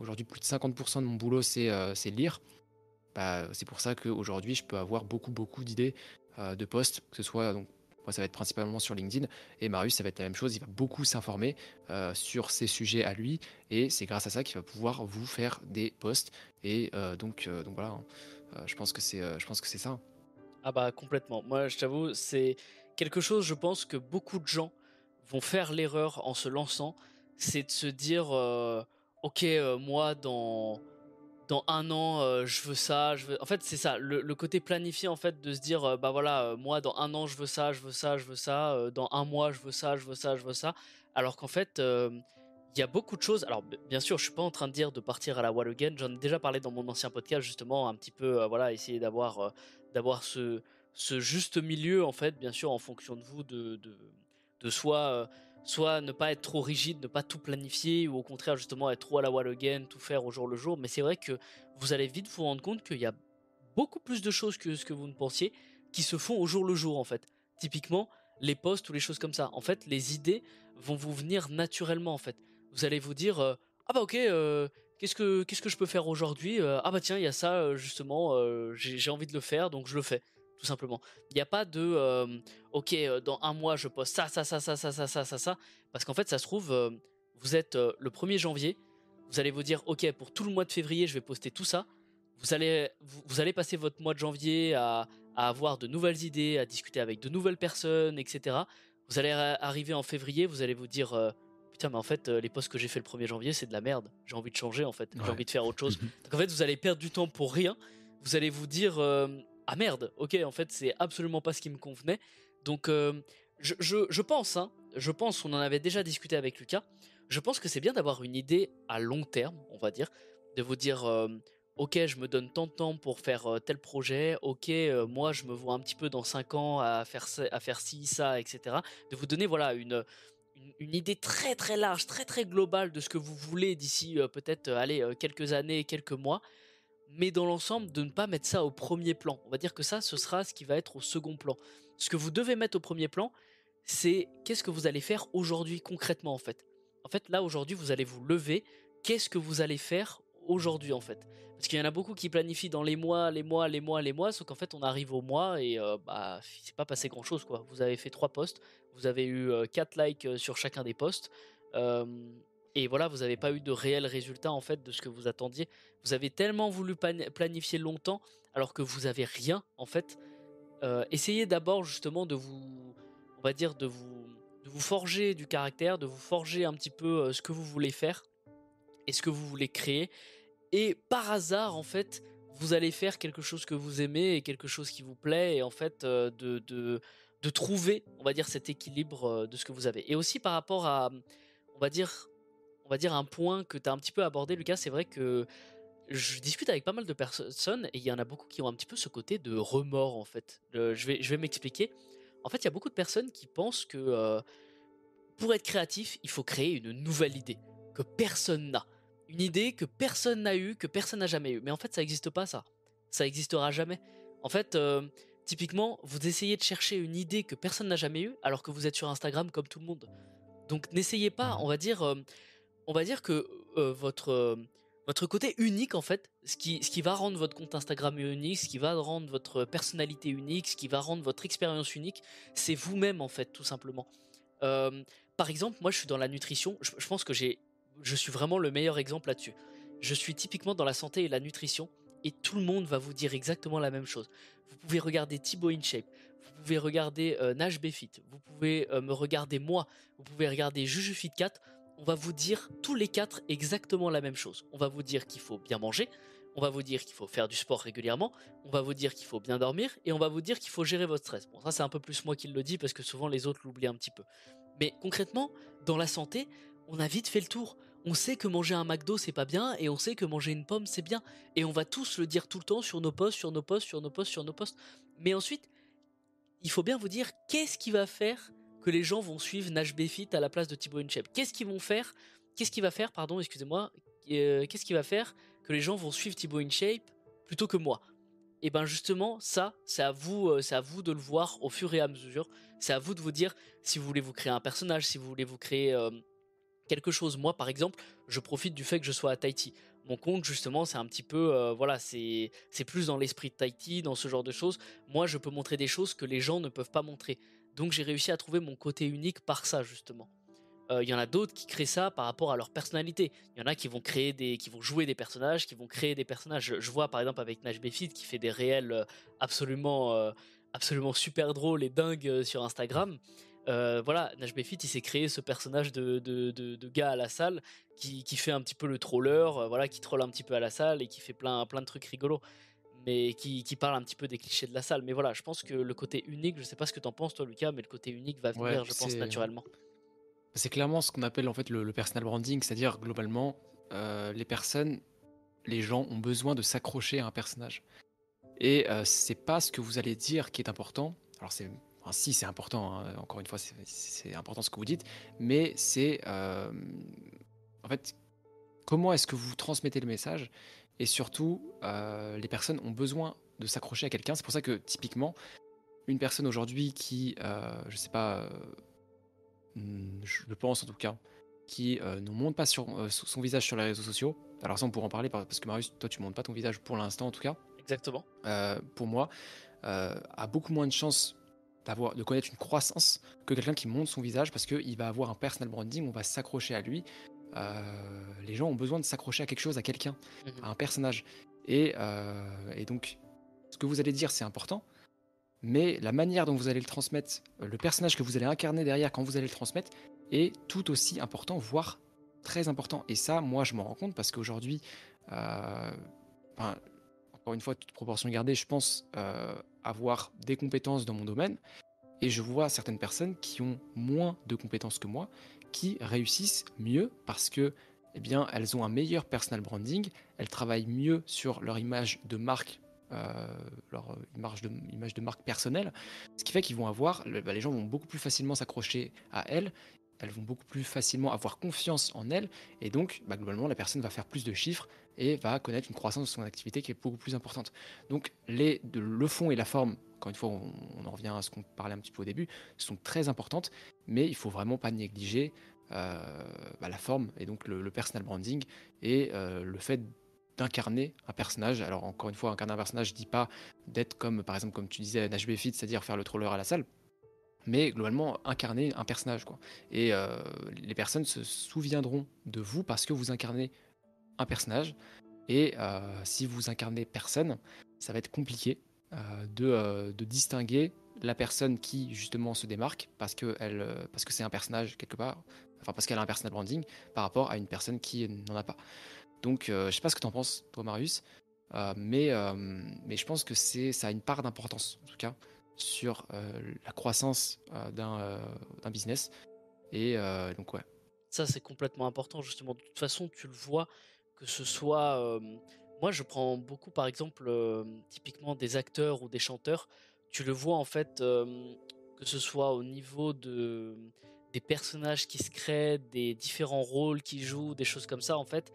aujourd'hui, plus de 50% de mon boulot, c'est euh, lire. Bah, c'est pour ça qu'aujourd'hui, je peux avoir beaucoup, beaucoup d'idées euh, de posts, que ce soit moi, ça va être principalement sur LinkedIn. Et Marius, ça va être la même chose. Il va beaucoup s'informer sur ces sujets à lui. Et c'est grâce à ça qu'il va pouvoir vous faire des posts. Et donc, voilà, hein. je pense que c'est ça. Ah bah complètement. Moi, je t'avoue, c'est quelque chose, je pense, que beaucoup de gens vont faire l'erreur en se lançant, c'est de se dire euh, ok euh, moi dans dans un an euh, je veux ça, je veux. En fait c'est ça, le, côté planifié en fait de se dire bah voilà moi dans un an je veux ça, je veux ça, je veux ça, dans un mois je veux ça, je veux ça, je veux ça. Alors qu'en fait il y a beaucoup de choses. Alors bien sûr je suis pas en train de dire de partir à la wall again. J'en ai déjà parlé dans mon ancien podcast justement un petit peu voilà essayer d'avoir d'avoir ce ce juste milieu en fait bien sûr en fonction de vous de, de de soit, euh, soit ne pas être trop rigide, ne pas tout planifier, ou au contraire justement être trop à la wall again, tout faire au jour le jour. Mais c'est vrai que vous allez vite vous rendre compte qu'il y a beaucoup plus de choses que ce que vous ne pensiez qui se font au jour le jour en fait. Typiquement, les posts ou les choses comme ça. En fait, les idées vont vous venir naturellement en fait. Vous allez vous dire euh, ah bah ok euh, qu'est-ce que qu'est-ce que je peux faire aujourd'hui ah bah tiens il y a ça justement j'ai envie de le faire donc je le fais tout simplement. Il n'y a pas de euh, ok euh, dans un mois je poste ça ça ça ça ça ça ça ça ça parce qu'en fait ça se trouve euh, vous êtes le 1er janvier, vous allez vous dire ok pour tout le mois de février je vais poster tout ça. Vous allez vous, allez passer votre mois de janvier à, à, avoir de nouvelles idées, à discuter avec de nouvelles personnes, etc. Vous allez arriver en février, vous allez vous dire putain mais en fait les postes que j'ai fait le 1er janvier c'est de la merde. J'ai envie de changer en fait. J'ai envie de faire autre chose. Donc en fait vous allez perdre du temps pour rien. Vous allez vous dire ah merde, ok en fait c'est absolument pas ce qui me convenait. Donc je, je, pense, hein, je pense, on en avait déjà discuté avec Lucas, je pense que c'est bien d'avoir une idée à long terme, on va dire, de vous dire, euh, ok, je me donne tant de temps pour faire euh, tel projet, ok, euh, moi je me vois un petit peu dans 5 ans à faire, à faire ci, ça, etc. De vous donner voilà une, une, idée très très large, très très globale de ce que vous voulez d'ici peut-être aller quelques années, quelques mois, mais dans l'ensemble de ne pas mettre ça au premier plan. On va dire que ça, ce sera ce qui va être au second plan. Ce que vous devez mettre au premier plan, c'est qu'est-ce que vous allez faire aujourd'hui concrètement en fait? En fait, là aujourd'hui, vous allez vous lever. Qu'est-ce que vous allez faire aujourd'hui en fait? Parce qu'il y en a beaucoup qui planifient dans les mois, les mois, les mois, les mois, sauf qu'en fait, on arrive au mois et euh, bah, c'est pas passé grand chose quoi. Vous avez fait trois posts, vous avez eu euh, quatre likes euh, sur chacun des posts. Et voilà, vous n'avez pas eu de réel résultat en fait de ce que vous attendiez. Vous avez tellement voulu planifier longtemps alors que vous avez rien en fait. essayez d'abord justement de vous on va dire, de vous, de vous forger du caractère, de vous forger un petit peu euh, ce que vous voulez faire et ce que vous voulez créer. Et par hasard, en fait, vous allez faire quelque chose que vous aimez et quelque chose qui vous plaît et en fait euh, de, de, de trouver, on va dire, cet équilibre euh, de ce que vous avez. Et aussi par rapport à, on va dire, va dire un point que tu as un petit peu abordé, Lucas, c'est vrai que je discute avec pas mal de personnes et il y en a beaucoup qui ont un petit peu ce côté de remords en fait. je vais, je vais m'expliquer. En fait, il y a beaucoup de personnes qui pensent que euh, pour être créatif, il faut créer une nouvelle idée que personne n'a. Une idée que personne n'a eue, que personne n'a jamais eue. Mais en fait, ça n'existe pas ça. Ça n'existera jamais. En fait, euh, typiquement, vous essayez de chercher une idée que personne n'a jamais eue, alors que vous êtes sur Instagram comme tout le monde. Donc n'essayez pas, on va dire, euh, on va dire que votre votre côté unique en fait, ce qui, ce qui va rendre votre compte Instagram unique, ce qui va rendre votre personnalité unique, ce qui va rendre votre expérience unique, c'est vous-même en fait tout simplement. Par exemple, moi je suis dans la nutrition, je, pense que j'ai, je suis vraiment le meilleur exemple là-dessus. Je suis typiquement dans la santé et la nutrition et tout le monde va vous dire exactement la même chose. Vous pouvez regarder Thibaut InShape, vous pouvez regarder euh, Nash Befit, vous pouvez me regarder moi, vous pouvez regarder JujuFit 4 on va vous dire tous les quatre exactement la même chose. On va vous dire qu'il faut bien manger, on va vous dire qu'il faut faire du sport régulièrement, on va vous dire qu'il faut bien dormir et on va vous dire qu'il faut gérer votre stress. Bon, ça c'est un peu plus moi qui le dis parce que souvent les autres l'oublient un petit peu. Mais concrètement, dans la santé, on a vite fait le tour. On sait que manger un McDo c'est pas bien et on sait que manger une pomme c'est bien et on va tous le dire tout le temps sur nos posts, sur nos posts, sur nos posts, sur nos posts. Mais ensuite, il faut bien vous dire qu'est-ce qui va faire que les gens vont suivre Nash Befit à la place de Thibaut Inchep. Qu'est-ce qu'ils vont faire? Qu'est-ce qui va faire, pardon, excusez-moi, euh, qu'est-ce qui va faire que les gens vont suivre Thibaut InShape plutôt que moi? Et eh ben justement, ça, c'est à vous, euh, à vous de le voir au fur et à mesure. C'est à vous de vous dire si vous voulez vous créer un personnage, si vous voulez vous créer euh, quelque chose. Moi, par exemple, je profite du fait que je sois à Tahiti. Mon compte, justement, c'est un petit peu, voilà, c'est c'est plus dans l'esprit de Tahiti, dans ce genre de choses. Moi, je peux montrer des choses que les gens ne peuvent pas montrer. Donc j'ai réussi à trouver mon côté unique par ça justement. Il y en a d'autres qui créent ça par rapport à leur personnalité. Il y en a qui vont créer des, qui vont jouer des personnages, qui vont créer des personnages. Je, vois par exemple avec Nash Befit qui fait des réels absolument, absolument super drôles et dingues sur Instagram. voilà, Nash Befit, il s'est créé ce personnage de, de, de, gars à la salle qui, qui, fait un petit peu le troller, voilà, qui troll un petit peu à la salle et qui fait plein, plein de trucs rigolos mais qui, parle un petit peu des clichés de la salle. Mais voilà, je pense que le côté unique, je sais pas ce que t'en penses toi Lucas, mais le côté unique va venir, je pense, naturellement. C'est clairement ce qu'on appelle en fait le, personal branding, c'est-à-dire globalement, euh, les personnes, les gens ont besoin de s'accrocher à un personnage. Et euh, c'est pas ce que vous allez dire qui est important. Alors c'est, si c'est important, hein, encore une fois, c'est important ce que vous dites, mais c'est euh, en fait comment est-ce que vous transmettez le message et surtout, euh, les personnes ont besoin de s'accrocher à quelqu'un. C'est pour ça que typiquement, une personne aujourd'hui qui, euh, je sais pas, euh, hmm, je le pense en tout cas, qui ne monte pas sur, son visage sur les réseaux sociaux. Alors ça, on pourra en parler parce que Marius, toi, tu montes pas ton visage pour l'instant en tout cas. Exactement. pour moi, a beaucoup moins de chances d'avoir de connaître une croissance que quelqu'un qui monte son visage parce qu'il va avoir un personal branding, on va s'accrocher à lui, euh, les gens ont besoin de s'accrocher à quelque chose, à quelqu'un, mhm. à un personnage. Et, euh, et, donc, ce que vous allez dire, c'est important. mais la manière dont vous allez le transmettre, le personnage que vous allez incarner derrière quand vous allez le transmettre, est tout aussi important, voire très important. Et ça, moi, je m'en rends compte parce qu'aujourd'hui, euh, encore une fois, toute proportion gardée, je pense euh, avoir des compétences dans mon domaine. Et je vois certaines personnes qui ont moins de compétences que moi, qui réussissent mieux parce que, eh bien, elles ont un meilleur personal branding, elles travaillent mieux sur leur image de marque, euh, leur image de, image de marque personnelle, ce qui fait qu'ils vont avoir, bah, les gens vont beaucoup plus facilement s'accrocher à elles elles vont beaucoup plus facilement avoir confiance en elles, et donc bah, globalement la personne va faire plus de chiffres et va connaître une croissance de son activité qui est beaucoup plus importante. Donc le fond et la forme, encore une fois on, en revient à ce qu'on parlait un petit peu au début, sont très importantes, mais il faut vraiment pas négliger euh, bah, la forme et donc le, personal branding et euh, le fait d'incarner un personnage. Alors encore une fois, incarner un personnage, je dis pas d'être comme par exemple comme tu disais HB Fit, c'est-à-dire faire le troller à la salle mais globalement incarner un personnage quoi. Et euh, les personnes se souviendront de vous parce que vous incarnez un personnage. Et euh, si vous incarnez personne, ça va être compliqué euh, de, distinguer la personne qui justement se démarque parce que elle, parce que c'est un personnage quelque part, enfin parce qu'elle a un personal branding par rapport à une personne qui n'en a pas. Donc je sais pas ce que tu en penses toi Marius, mais mais je pense que c'est ça a une part d'importance en tout cas sur euh, la croissance euh, euh, d'un business. Et donc, ouais. Ça, c'est complètement important, justement. De toute façon, tu le vois, que ce soit. moi, je prends beaucoup, par exemple, typiquement des acteurs ou des chanteurs. Tu le vois, en fait, que ce soit au niveau de des personnages qui se créent, des différents rôles qu'ils jouent, des choses comme ça, en fait.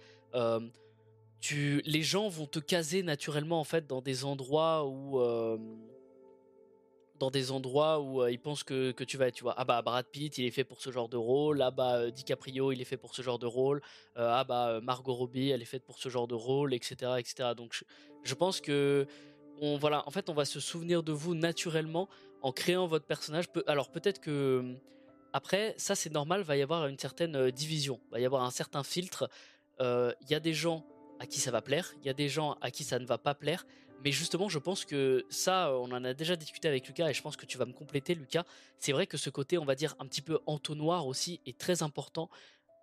tu, les gens vont te caser naturellement en fait dans des endroits où dans des endroits où euh, ils pensent que, que, tu vas être, tu vois. Ah bah Brad Pitt, il est fait pour ce genre de rôle. Ah bah euh, DiCaprio, il est fait pour ce genre de rôle. Euh, ah bah Margot Robbie, elle est faite pour ce genre de rôle, etc., etc. Donc je, pense que on voilà, en fait, on va se souvenir de vous naturellement en créant votre personnage. alors peut-être que après, ça c'est normal, va y avoir une certaine division, va y avoir un certain filtre. Il y a des gens à qui ça va plaire, il y a des gens à qui ça ne va pas plaire. Mais justement, je pense que ça, on en a déjà discuté avec Lucas et je pense que tu vas me compléter, Lucas. C'est vrai que ce côté, on va dire, un petit peu entonnoir aussi est très important.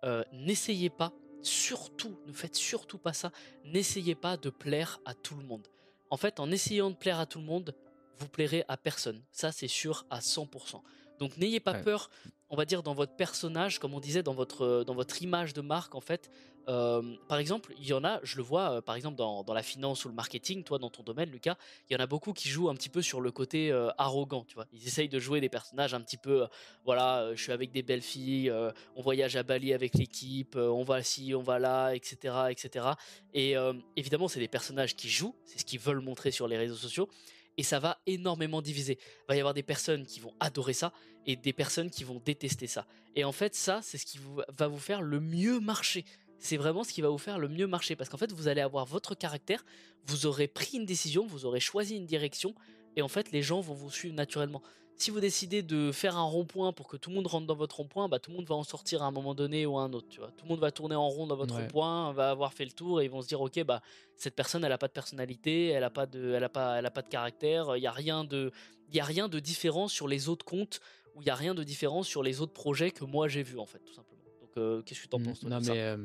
Euh, n'essayez pas, surtout, ne faites surtout pas ça, n'essayez pas de plaire à tout le monde. En fait, en essayant de plaire à tout le monde, vous plairez à personne. Ça, c'est sûr à 100%. Donc n'ayez pas peur, on va dire, dans votre personnage, comme on disait, dans votre, dans votre image de marque, en fait, par exemple, il y en a, je le vois, par exemple dans, la finance ou le marketing, toi dans ton domaine, Lucas, il y en a beaucoup qui jouent un petit peu sur le côté arrogant, tu vois. Ils essayent de jouer des personnages un petit peu, voilà, je suis avec des belles filles, on voyage à Bali avec l'équipe, on va ci, on va là, etc., etc. Et évidemment, c'est des personnages qui jouent, c'est ce qu'ils veulent montrer sur les réseaux sociaux. Et ça va énormément diviser. Il va y avoir des personnes qui vont adorer ça et des personnes qui vont détester ça. Et en fait, ça, c'est ce qui va vous faire le mieux marcher c'est vraiment ce qui va vous faire le mieux marcher. Parce qu'en fait, vous allez avoir votre caractère, vous aurez pris une décision, vous aurez choisi une direction, et en fait, les gens vont vous suivre naturellement. Si vous décidez de faire un rond-point pour que tout le monde rentre dans votre rond-point, bah, tout le monde va en sortir à un moment donné ou à un autre. Tu vois. Tout le monde va tourner en rond dans votre rond-point, va avoir fait le tour et ils vont se dire ok bah cette personne elle a pas de personnalité, elle a pas de, elle a pas, elle a pas de caractère. Il y a rien de, y a rien de différent sur les autres comptes ou il y a rien de différent sur les autres projets que moi j'ai vu en fait tout simplement. Donc euh, qu'est-ce que tu en mmh, penses Non mais euh,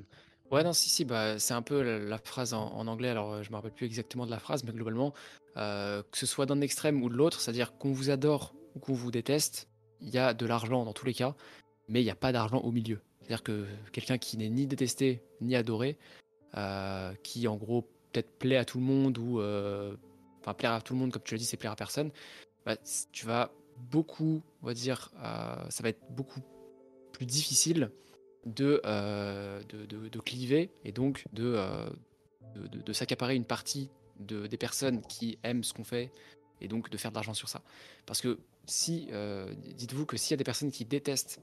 Ouais, non, si, si, bah, c'est un peu la, phrase en, anglais, alors euh, je me rappelle plus exactement de la phrase, mais globalement, euh, que ce soit d'un extrême ou de l'autre, c'est-à-dire qu'on vous adore ou qu'on vous déteste, il y a de l'argent dans tous les cas, mais il n'y a pas d'argent au milieu. C'est-à-dire que quelqu'un qui n'est ni détesté ni adoré, euh, qui en gros peut-être plaît à tout le monde ou enfin plaire à tout le monde comme tu l'as dit, c'est plaire à personne, bah, tu vas beaucoup, on va dire, ça va être beaucoup plus difficile euh, de, de, cliver et donc de, euh, de, s'accaparer une partie de, des personnes qui aiment ce qu'on fait et donc de faire de l'argent sur ça. Parce que si, euh, dites-vous que s'il y a des personnes qui détestent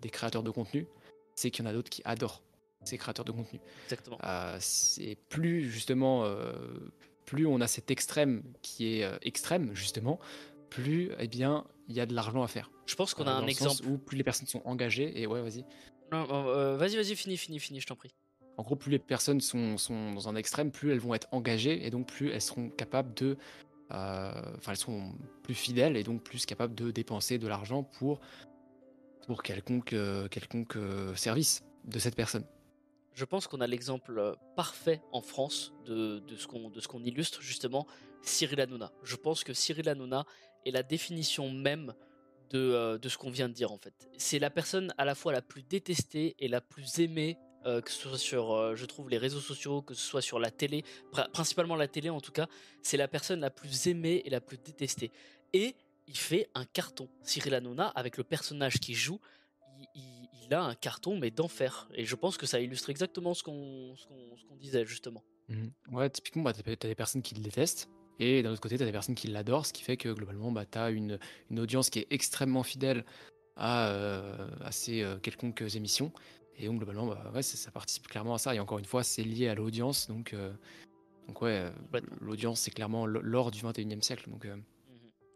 des créateurs de contenu, c'est qu'il y en a d'autres qui adorent ces créateurs de contenu. Exactement. c'est plus justement, plus on a cet extrême qui est extrême justement, plus eh bien il y a de l'argent à faire. Je pense qu'on a un exemple où plus les personnes sont engagées et ouais vas-y. Euh, vas-y, vas-y, finis, finis, finis, je t'en prie. En gros, plus les personnes sont, sont, dans un extrême, plus elles vont être engagées et donc plus elles seront capables de enfin elles sont plus fidèles et donc plus capables de dépenser de l'argent pour pour quelconque quelconque service de cette personne. Je pense qu'on a l'exemple parfait en France de, de ce qu'on illustre justement, Cyril Hanouna. Je pense que Cyril Hanouna est la définition même de, de ce qu'on vient de dire en fait. C'est la personne à la fois la plus détestée et la plus aimée euh, que ce soit sur, euh, je trouve, les réseaux sociaux, que ce soit sur la télé, principalement la télé en tout cas, c'est la personne la plus aimée et la plus détestée. Et il fait un carton. Cyril Hanouna, avec le personnage qu'il joue, il, a un carton, mais d'enfer. Et je pense que ça illustre exactement ce qu'on disait, justement. Mmh. Ouais, typiquement, bah, tu as des personnes qui le détestent. Et d'un autre côté, tu as des personnes qui l'adorent, ce qui fait que globalement, bah, tu as une, une, audience qui est extrêmement fidèle à, euh, à ces quelconques émissions. Et donc globalement, bah, ouais, ça, participe clairement à ça. Et encore une fois, c'est lié à l'audience. Donc, euh, donc ouais, l'audience, c'est clairement l'or du 21e siècle. Donc, euh, mmh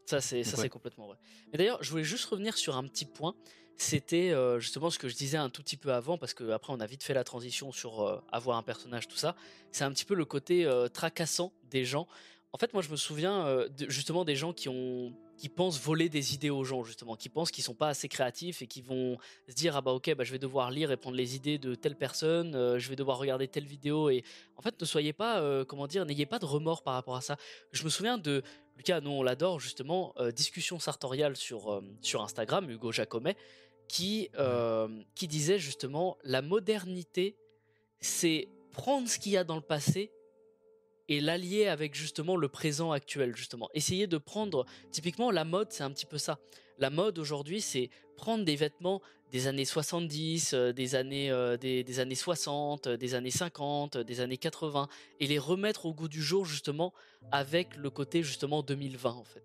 Ça, c'est ça c'est complètement vrai. Mais d'ailleurs, je voulais juste revenir sur un petit point. C'était euh, justement ce que je disais un tout petit peu avant, parce qu'après, on a vite fait la transition sur avoir un personnage, tout ça. C'est un petit peu le côté tracassant des gens. En fait, moi, je me souviens justement des gens qui ont qui pensent voler des idées aux gens justement, qui pensent qu'ils sont pas assez créatifs et qui vont se dire ah bah ok bah je vais devoir lire et prendre les idées de telle personne, euh, je vais devoir regarder telle vidéo et en fait ne soyez pas euh, comment dire n'ayez pas de remords par rapport à ça. Je me souviens de Lucas, nous on l'adore justement euh, discussion sartoriale sur sur Instagram Hugo Jacomet qui qui disait justement la modernité c'est prendre ce qu'il y a dans le passé et l'allier avec justement le présent actuel justement. Essayer de prendre typiquement la mode, c'est un petit peu ça. La mode aujourd'hui, c'est prendre des vêtements des années 70, euh, des années euh, des, années 60, des années 50, des années 80 et les remettre au goût du jour justement avec le côté justement 2020 en fait.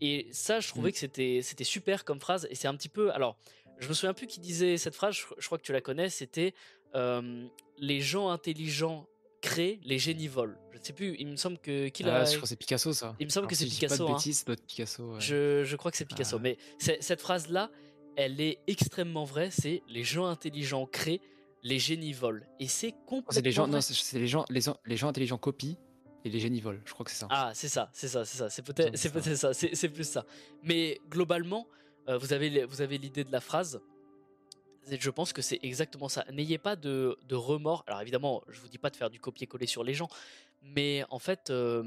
Et ça, je trouvais mmh. que c'était c'était super comme phrase et c'est un petit peu alors, je me souviens plus qui disait cette phrase, je, crois que tu la connais, c'était euh, les gens intelligents créent, les génies volent. Sais plus, il me semble que qu'il ah, a. Je crois que c'est Picasso ça. Il me semble que c'est Picasso. Pas de hein. Picasso. Je, je, crois que c'est Picasso. Ah. Mais cette phrase là, elle est extrêmement vraie. C'est les gens intelligents créent, les génies volent. Et c'est complètement. C'est les gens, non, c'est les gens, les, les gens intelligents copient. Et les génies volent, je crois que c'est ça. Ah, c'est ça, c'est ça, c'est ça. C'est peut-être, c'est peut-être ça. C'est plus ça. Mais globalement, euh, vous avez, vous avez l'idée de la phrase je pense que c'est exactement ça. N'ayez pas de, remords. Alors évidemment, je vous dis pas de faire du copier-coller sur les gens, mais en fait, euh,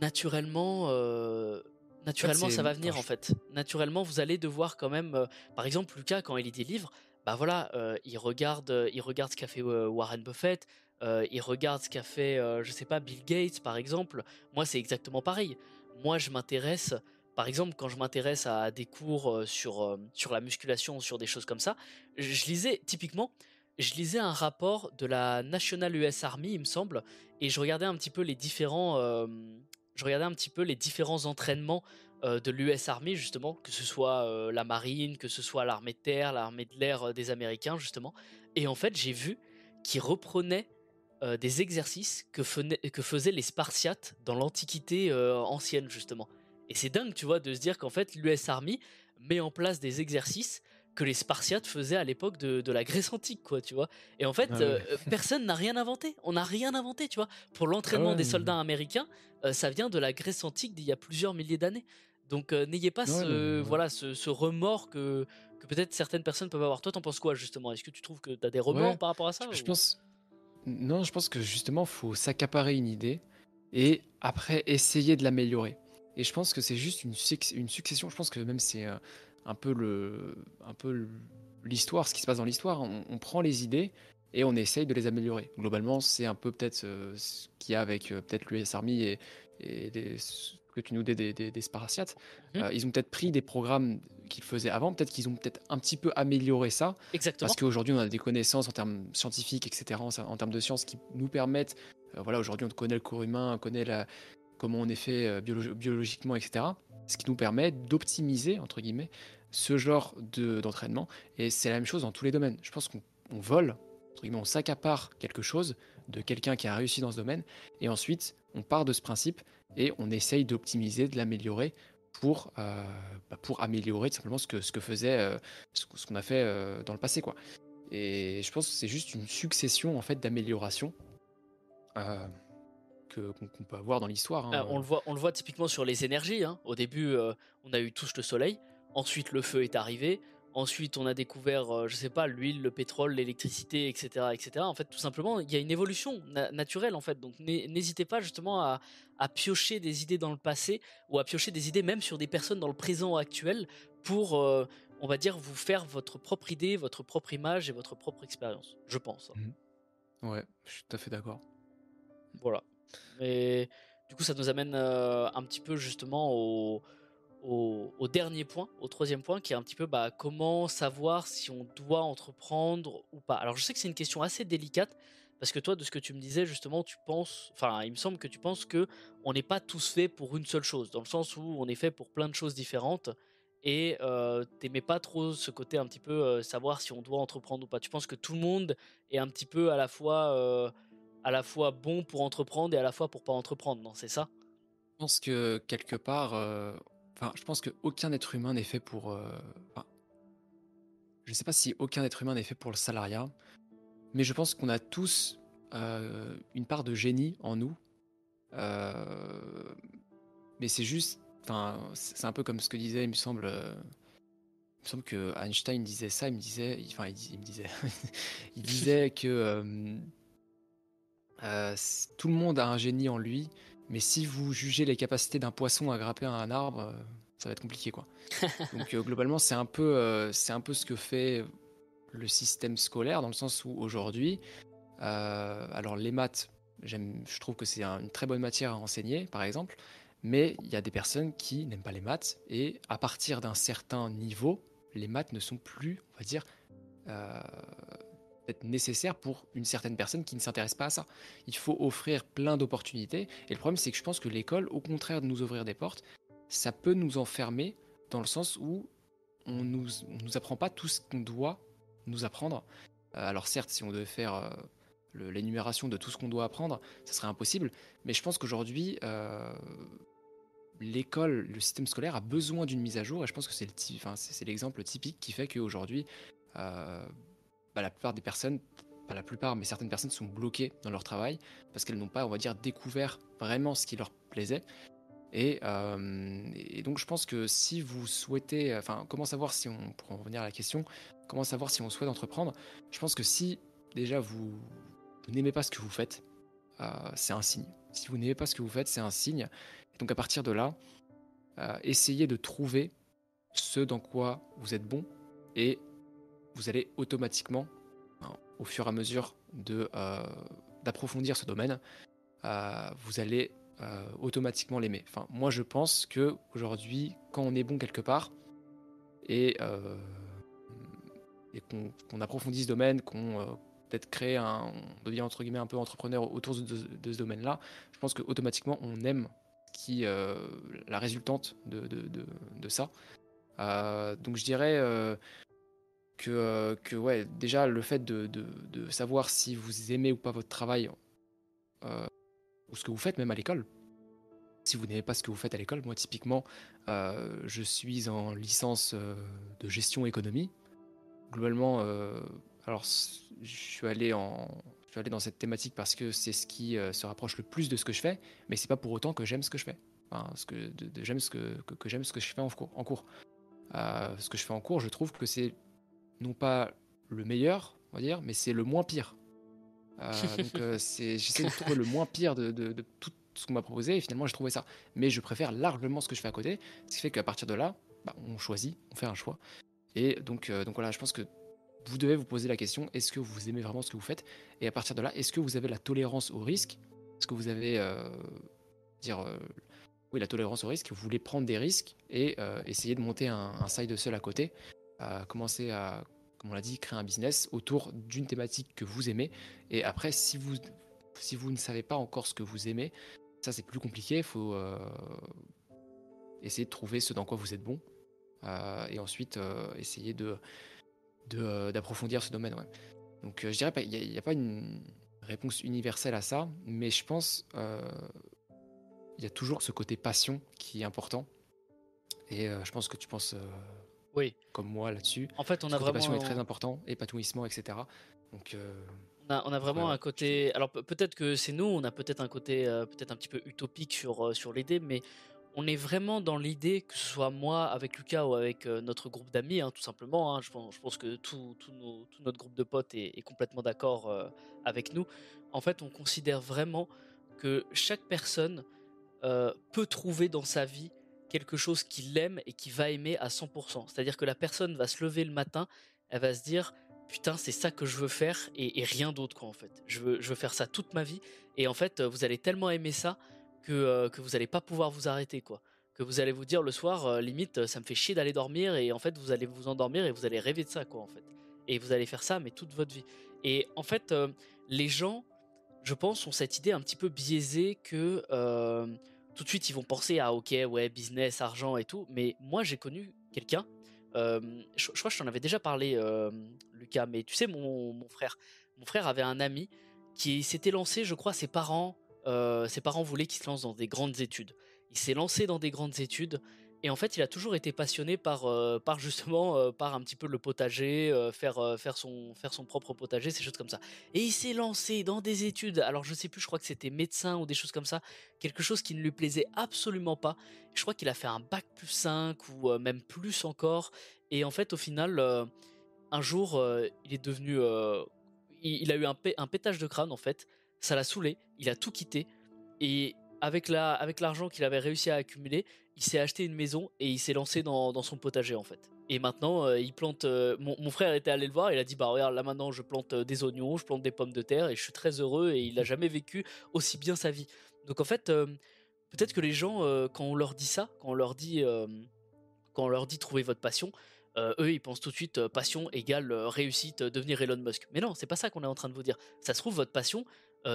naturellement, euh, naturellement, ça va venir en fait. Naturellement, vous allez devoir quand même. Euh, par exemple, Lucas, quand il lit des livres, bah voilà, il regarde, il regarde ce qu'a fait Warren Buffett. il regarde ce qu'a fait, je sais pas, Bill Gates par exemple. Moi, c'est exactement pareil. Moi, je m'intéresse par exemple, quand je m'intéresse à des cours sur, sur la musculation, sur des choses comme ça, je lisais typiquement, je lisais un rapport de la National US Army, il me semble, et je regardais un petit peu les différents, je regardais un petit peu les différents entraînements de l'US Army justement, que ce soit la marine, que ce soit l'armée de terre, l'armée de l'air des Américains justement, et en fait j'ai vu qu'ils reprenaient des exercices que, que, faisaient les Spartiates dans l'Antiquité ancienne justement. Et c'est dingue, tu vois, de se dire qu'en fait, l'US Army met en place des exercices que les Spartiates faisaient à l'époque de, la Grèce antique, quoi, tu vois. Et en fait, ah euh, personne n'a rien inventé. On n'a rien inventé, tu vois. Pour l'entraînement ah des soldats américains, euh, ça vient de la Grèce antique d'il y a plusieurs milliers d'années. Donc euh, n'ayez pas ce, voilà, ce, remords que, que peut-être certaines personnes peuvent avoir. Toi, t'en penses quoi, justement? Est-ce que tu trouves que tu as des remords par rapport à ça Je pense... Non, je pense que justement, faut s'accaparer une idée et après essayer de l'améliorer. Et je pense que c'est juste une, une, succession. Je pense que même c'est euh, un peu le, un peu l'histoire, ce qui se passe dans l'histoire. On, prend les idées et on essaye de les améliorer. Globalement, c'est un peu peut-être euh, ce qu'il y a avec euh, peut-être l'US Army et, et des, que tu nous dis des, des, Spartiates. Mmh. ils ont peut-être pris des programmes qu'ils faisaient avant, peut-être qu'ils ont peut-être un petit peu amélioré ça. Exactement. Parce qu'aujourd'hui, on a des connaissances en termes scientifiques, etc., en, en termes de sciences qui nous permettent. voilà, aujourd'hui, on connaît le corps humain, on connaît la, comment on est fait euh, biologiquement, etc. Ce qui nous permet d'optimiser, entre guillemets, ce genre d'entraînement. et c'est la même chose dans tous les domaines. Je pense qu'on vole, entre guillemets, on s'accapare quelque chose de quelqu'un qui a réussi dans ce domaine, et ensuite on part de ce principe et on essaye d'optimiser, de l'améliorer pour, euh, bah, pour améliorer tout simplement ce que, ce que faisait, euh, ce, qu'on a fait dans le passé. Quoi. Et je pense que c'est juste une succession en fait d'améliorations qu'on peut avoir dans l'histoire. Hein. on, le voit, on le voit typiquement sur les énergies. Hein. Au début, on a eu tous le soleil. Ensuite, le feu est arrivé. Ensuite, on a découvert, euh, je sais pas, l'huile, le pétrole, l'électricité, etc., etc. En fait, tout simplement, il y a une évolution naturelle, en fait. Donc, n'hésitez pas justement à, piocher des idées dans le passé ou à piocher des idées même sur des personnes dans le présent actuel pour, euh, on va dire, vous faire votre propre idée, votre propre image et votre propre expérience. Je pense. Mmh. Ouais, je suis tout à fait d'accord. Voilà. Et du coup, ça nous amène euh, un petit peu justement au au, dernier point, au troisième point, qui est un petit peu bah, comment savoir si on doit entreprendre ou pas. Alors je sais que c'est une question assez délicate, parce que toi, de ce que tu me disais, justement, tu penses, enfin, il me semble que tu penses que on n'est pas tous faits pour une seule chose, dans le sens où on est fait pour plein de choses différentes, et euh, t'aimais pas trop ce côté un petit peu euh, savoir si on doit entreprendre ou pas. Tu penses que tout le monde est un petit peu à la fois, euh, à la fois bon pour entreprendre et à la fois pour pas entreprendre, non C'est ça? Je pense que quelque part, euh, je pense qu'aucun être humain n'est fait pour. Euh, je ne sais pas si aucun être humain n'est fait pour le salariat, mais je pense qu'on a tous euh, une part de génie en nous. Mais c'est juste. Enfin, c'est un peu comme ce que disait, il me semble. il me semble que Einstein disait ça. Il me disait. Enfin, il, me disait. il disait que. Tout le monde a un génie en lui, mais si vous jugez les capacités d'un poisson à grimper à un arbre, euh, ça va être compliqué quoi. Donc euh, globalement, c'est un peu euh, c'est un peu ce que fait le système scolaire dans le sens où aujourd'hui, alors les maths, j'aime, je trouve que c'est une très bonne matière à enseigner par exemple, mais il y a des personnes qui n'aiment pas les maths et à partir d'un certain niveau, les maths ne sont plus, on va dire, nécessaire pour une certaine personne qui ne s'intéresse pas à ça. Il faut offrir plein d'opportunités. Et le problème, c'est que je pense que l'école, au contraire de nous ouvrir des portes, ça peut nous enfermer dans le sens où on nous, nous apprend pas tout ce qu'on doit nous apprendre. Euh, alors certes, si on devait faire euh, l'énumération de tout ce qu'on doit apprendre, ça serait impossible. Mais je pense qu'aujourd'hui, euh, l'école, le système scolaire a besoin d'une mise à jour. Et je pense que c'est l'exemple enfin, typique qui fait qu'aujourd'hui, bah, la plupart des personnes, pas la plupart, mais certaines personnes sont bloquées dans leur travail parce qu'elles n'ont pas, on va dire, découvert vraiment ce qui leur plaisait. Et, euh, donc je pense que si vous souhaitez, enfin, comment savoir si on, pour en revenir à la question, comment savoir si on souhaite entreprendre, je pense que si déjà vous, n'aimez pas ce que vous faites, euh, c'est un signe. Si vous n'aimez pas ce que vous faites, c'est un signe. donc à partir de là, euh, essayez de trouver ce dans quoi vous êtes bon et vous allez automatiquement, au fur et à mesure euh, d'approfondir ce domaine, euh, vous allez euh, automatiquement l'aimer. Enfin, moi, je pense que aujourd'hui, quand on est bon quelque part et, et qu'on approfondit ce domaine, qu'on peut-être crée un, devient entre guillemets un peu entrepreneur autour de, ce domaine-là, je pense que automatiquement on aime qui la résultante de, de, de ça. donc je dirais que ouais, déjà le fait de, de, savoir si vous aimez ou pas votre travail euh, ou ce que vous faites même à l'école. Si vous n'aimez pas ce que vous faites à l'école, moi typiquement, euh, je suis en licence de gestion économie. Globalement, alors je suis allé en, je suis allé dans cette thématique parce que c'est ce qui se rapproche le plus de ce que je fais, mais c'est pas pour autant que j'aime ce que je fais. Enfin, ce que, j'aime ce que, que, j'aime ce que je fais en cours. En cours. ce que je fais en cours, je trouve que c'est non pas le meilleur, on va dire, mais c'est le moins pire. Euh, donc euh, j'essaie de trouver le moins pire de, tout ce qu'on m'a proposé et finalement j'ai trouvé ça. Mais je préfère largement ce que je fais à côté, ce qui fait qu'à partir de là, bah, on choisit, on fait un choix. Et donc, euh, donc voilà, je pense que vous devez vous poser la question est-ce que vous aimez vraiment ce que vous faites? Et à partir de là, est-ce que vous avez la tolérance au risque? Est-ce que vous avez dire oui la tolérance au risque Vous voulez prendre des risques et essayer de monter un, un side seul à côté? Commencer à, comme on l'a dit, créer un business autour d'une thématique que vous aimez. Et après, si vous, si vous ne savez pas encore ce que vous aimez, ça c'est plus compliqué. Il faut euh, essayer de trouver ce dans quoi vous êtes bon. Euh, et ensuite, euh, essayer d'approfondir ce domaine. Donc je dirais pas, il n'y a, pas une réponse universelle à ça, mais je pense il y a toujours ce côté passion qui est important. Et je pense que tu penses oui. comme moi là-dessus. En fait, on a vraiment. passion est très important, épanouissement, etc. Donc, euh, On a, vraiment un côté. Alors peut-être que c'est nous, on a peut-être un côté peut-être un petit peu utopique sur, sur l'idée, mais on est vraiment dans l'idée, que ce soit moi avec Lucas ou avec notre groupe d'amis, hein, tout simplement. Hein, je, pense, je, pense, que tout, notre groupe de potes est, est complètement d'accord avec nous. En fait, on considère vraiment que chaque personne peut trouver dans sa vie quelque chose qu'il aime et qu'il va aimer à 100%. C'est-à-dire que la personne va se lever le matin, elle va se dire putain c'est ça que je veux faire et, rien d'autre quoi en fait. Je veux, je veux faire ça toute ma vie et en fait vous allez tellement aimer ça que, euh, que vous n'allez pas pouvoir vous arrêter quoi. Que vous allez vous dire le soir euh, limite ça me fait chier d'aller dormir et en fait vous allez vous endormir et vous allez rêver de ça quoi en fait. Et vous allez faire ça mais toute votre vie. Et en fait euh, les gens je pense ont cette idée un petit peu biaisée que tout de suite ils vont penser à ok ouais business argent et tout mais moi j'ai connu quelqu'un je, crois que je t'en avais déjà parlé, Lucas, mais tu sais, mon, frère, mon frère avait un ami qui s'était lancé, je crois, ses parents, ses parents voulaient qu'il se lance dans des grandes études. Il s'est lancé dans des grandes études et en fait, il a toujours été passionné par, euh, par justement, euh, par un petit peu le potager, euh, faire, faire, son, faire son propre potager, ces choses comme ça. Et il s'est lancé dans des études. Alors, je sais plus, je crois que c'était médecin ou des choses comme ça. Quelque chose qui ne lui plaisait absolument pas. Je crois qu'il a fait un bac plus 5 ou même plus encore. Et en fait, au final, un jour, il est devenu. Il, a eu un, un pétage de crâne, en fait. Ça l'a saoulé. Il a tout quitté. Et avec la, avec l'argent qu'il avait réussi à accumuler, il s'est acheté une maison et il s'est lancé dans, son potager en fait. Et maintenant, euh, il plante. Euh, mon, frère était allé le voir, il a dit bah regarde là maintenant je plante euh, des oignons, je plante des pommes de terre et je suis très heureux et il n'a jamais vécu aussi bien sa vie. Donc en fait, peut-être que les gens quand on leur dit ça, quand on leur dit quand on leur dit trouver votre passion, eux ils pensent tout de suite passion égale réussite, devenir Elon Musk. Mais non, c'est pas ça qu'on est en train de vous dire. Ça se trouve votre passion,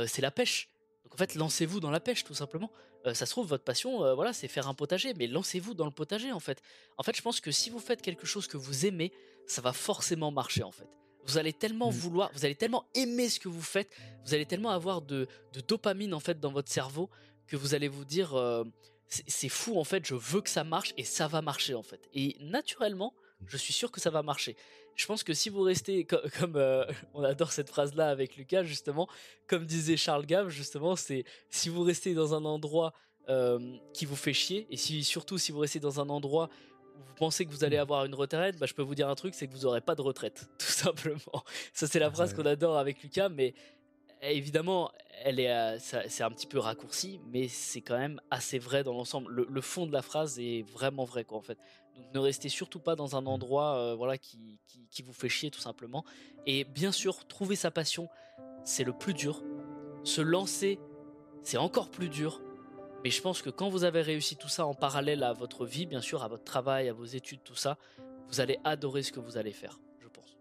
c'est la pêche en fait, lancez-vous dans la pêche, tout simplement. Euh, ça se trouve, votre passion, euh, voilà, c'est faire un potager, mais lancez-vous dans le potager, en fait. En fait, je pense que si vous faites quelque chose que vous aimez, ça va forcément marcher, en fait. Vous allez tellement mmh. vouloir, vous allez tellement aimer ce que vous faites, vous allez tellement avoir de, dopamine, en fait, dans votre cerveau, que vous allez vous dire, euh, c'est fou, en fait, je veux que ça marche, et ça va marcher, en fait. Et naturellement, je suis sûr que ça va marcher je pense que si vous restez comme, euh, on adore cette phrase là avec Lucas justement, comme disait Charles Gave justement, c'est si vous restez dans un endroit euh, qui vous fait chier et si surtout si vous restez dans un endroit où vous pensez que vous allez avoir une retraite, bah, je peux vous dire un truc, c'est que vous n'aurez pas de retraite, tout simplement. Ça c'est la phrase qu'on adore avec Lucas, mais évidemment, elle est, euh, c'est un petit peu raccourci, mais c'est quand même assez vrai dans l'ensemble. Le, le, fond de la phrase est vraiment vrai, quoi, en fait. Donc ne restez surtout pas dans un mmh. endroit euh, voilà, qui, qui, vous fait chier tout simplement. Et bien sûr, trouver sa passion, c'est le plus dur. Se lancer, c'est encore plus dur. Mais je pense que quand vous avez réussi tout ça en parallèle à votre vie, bien sûr, à votre travail, à vos études, tout ça, vous allez adorer ce que vous allez faire,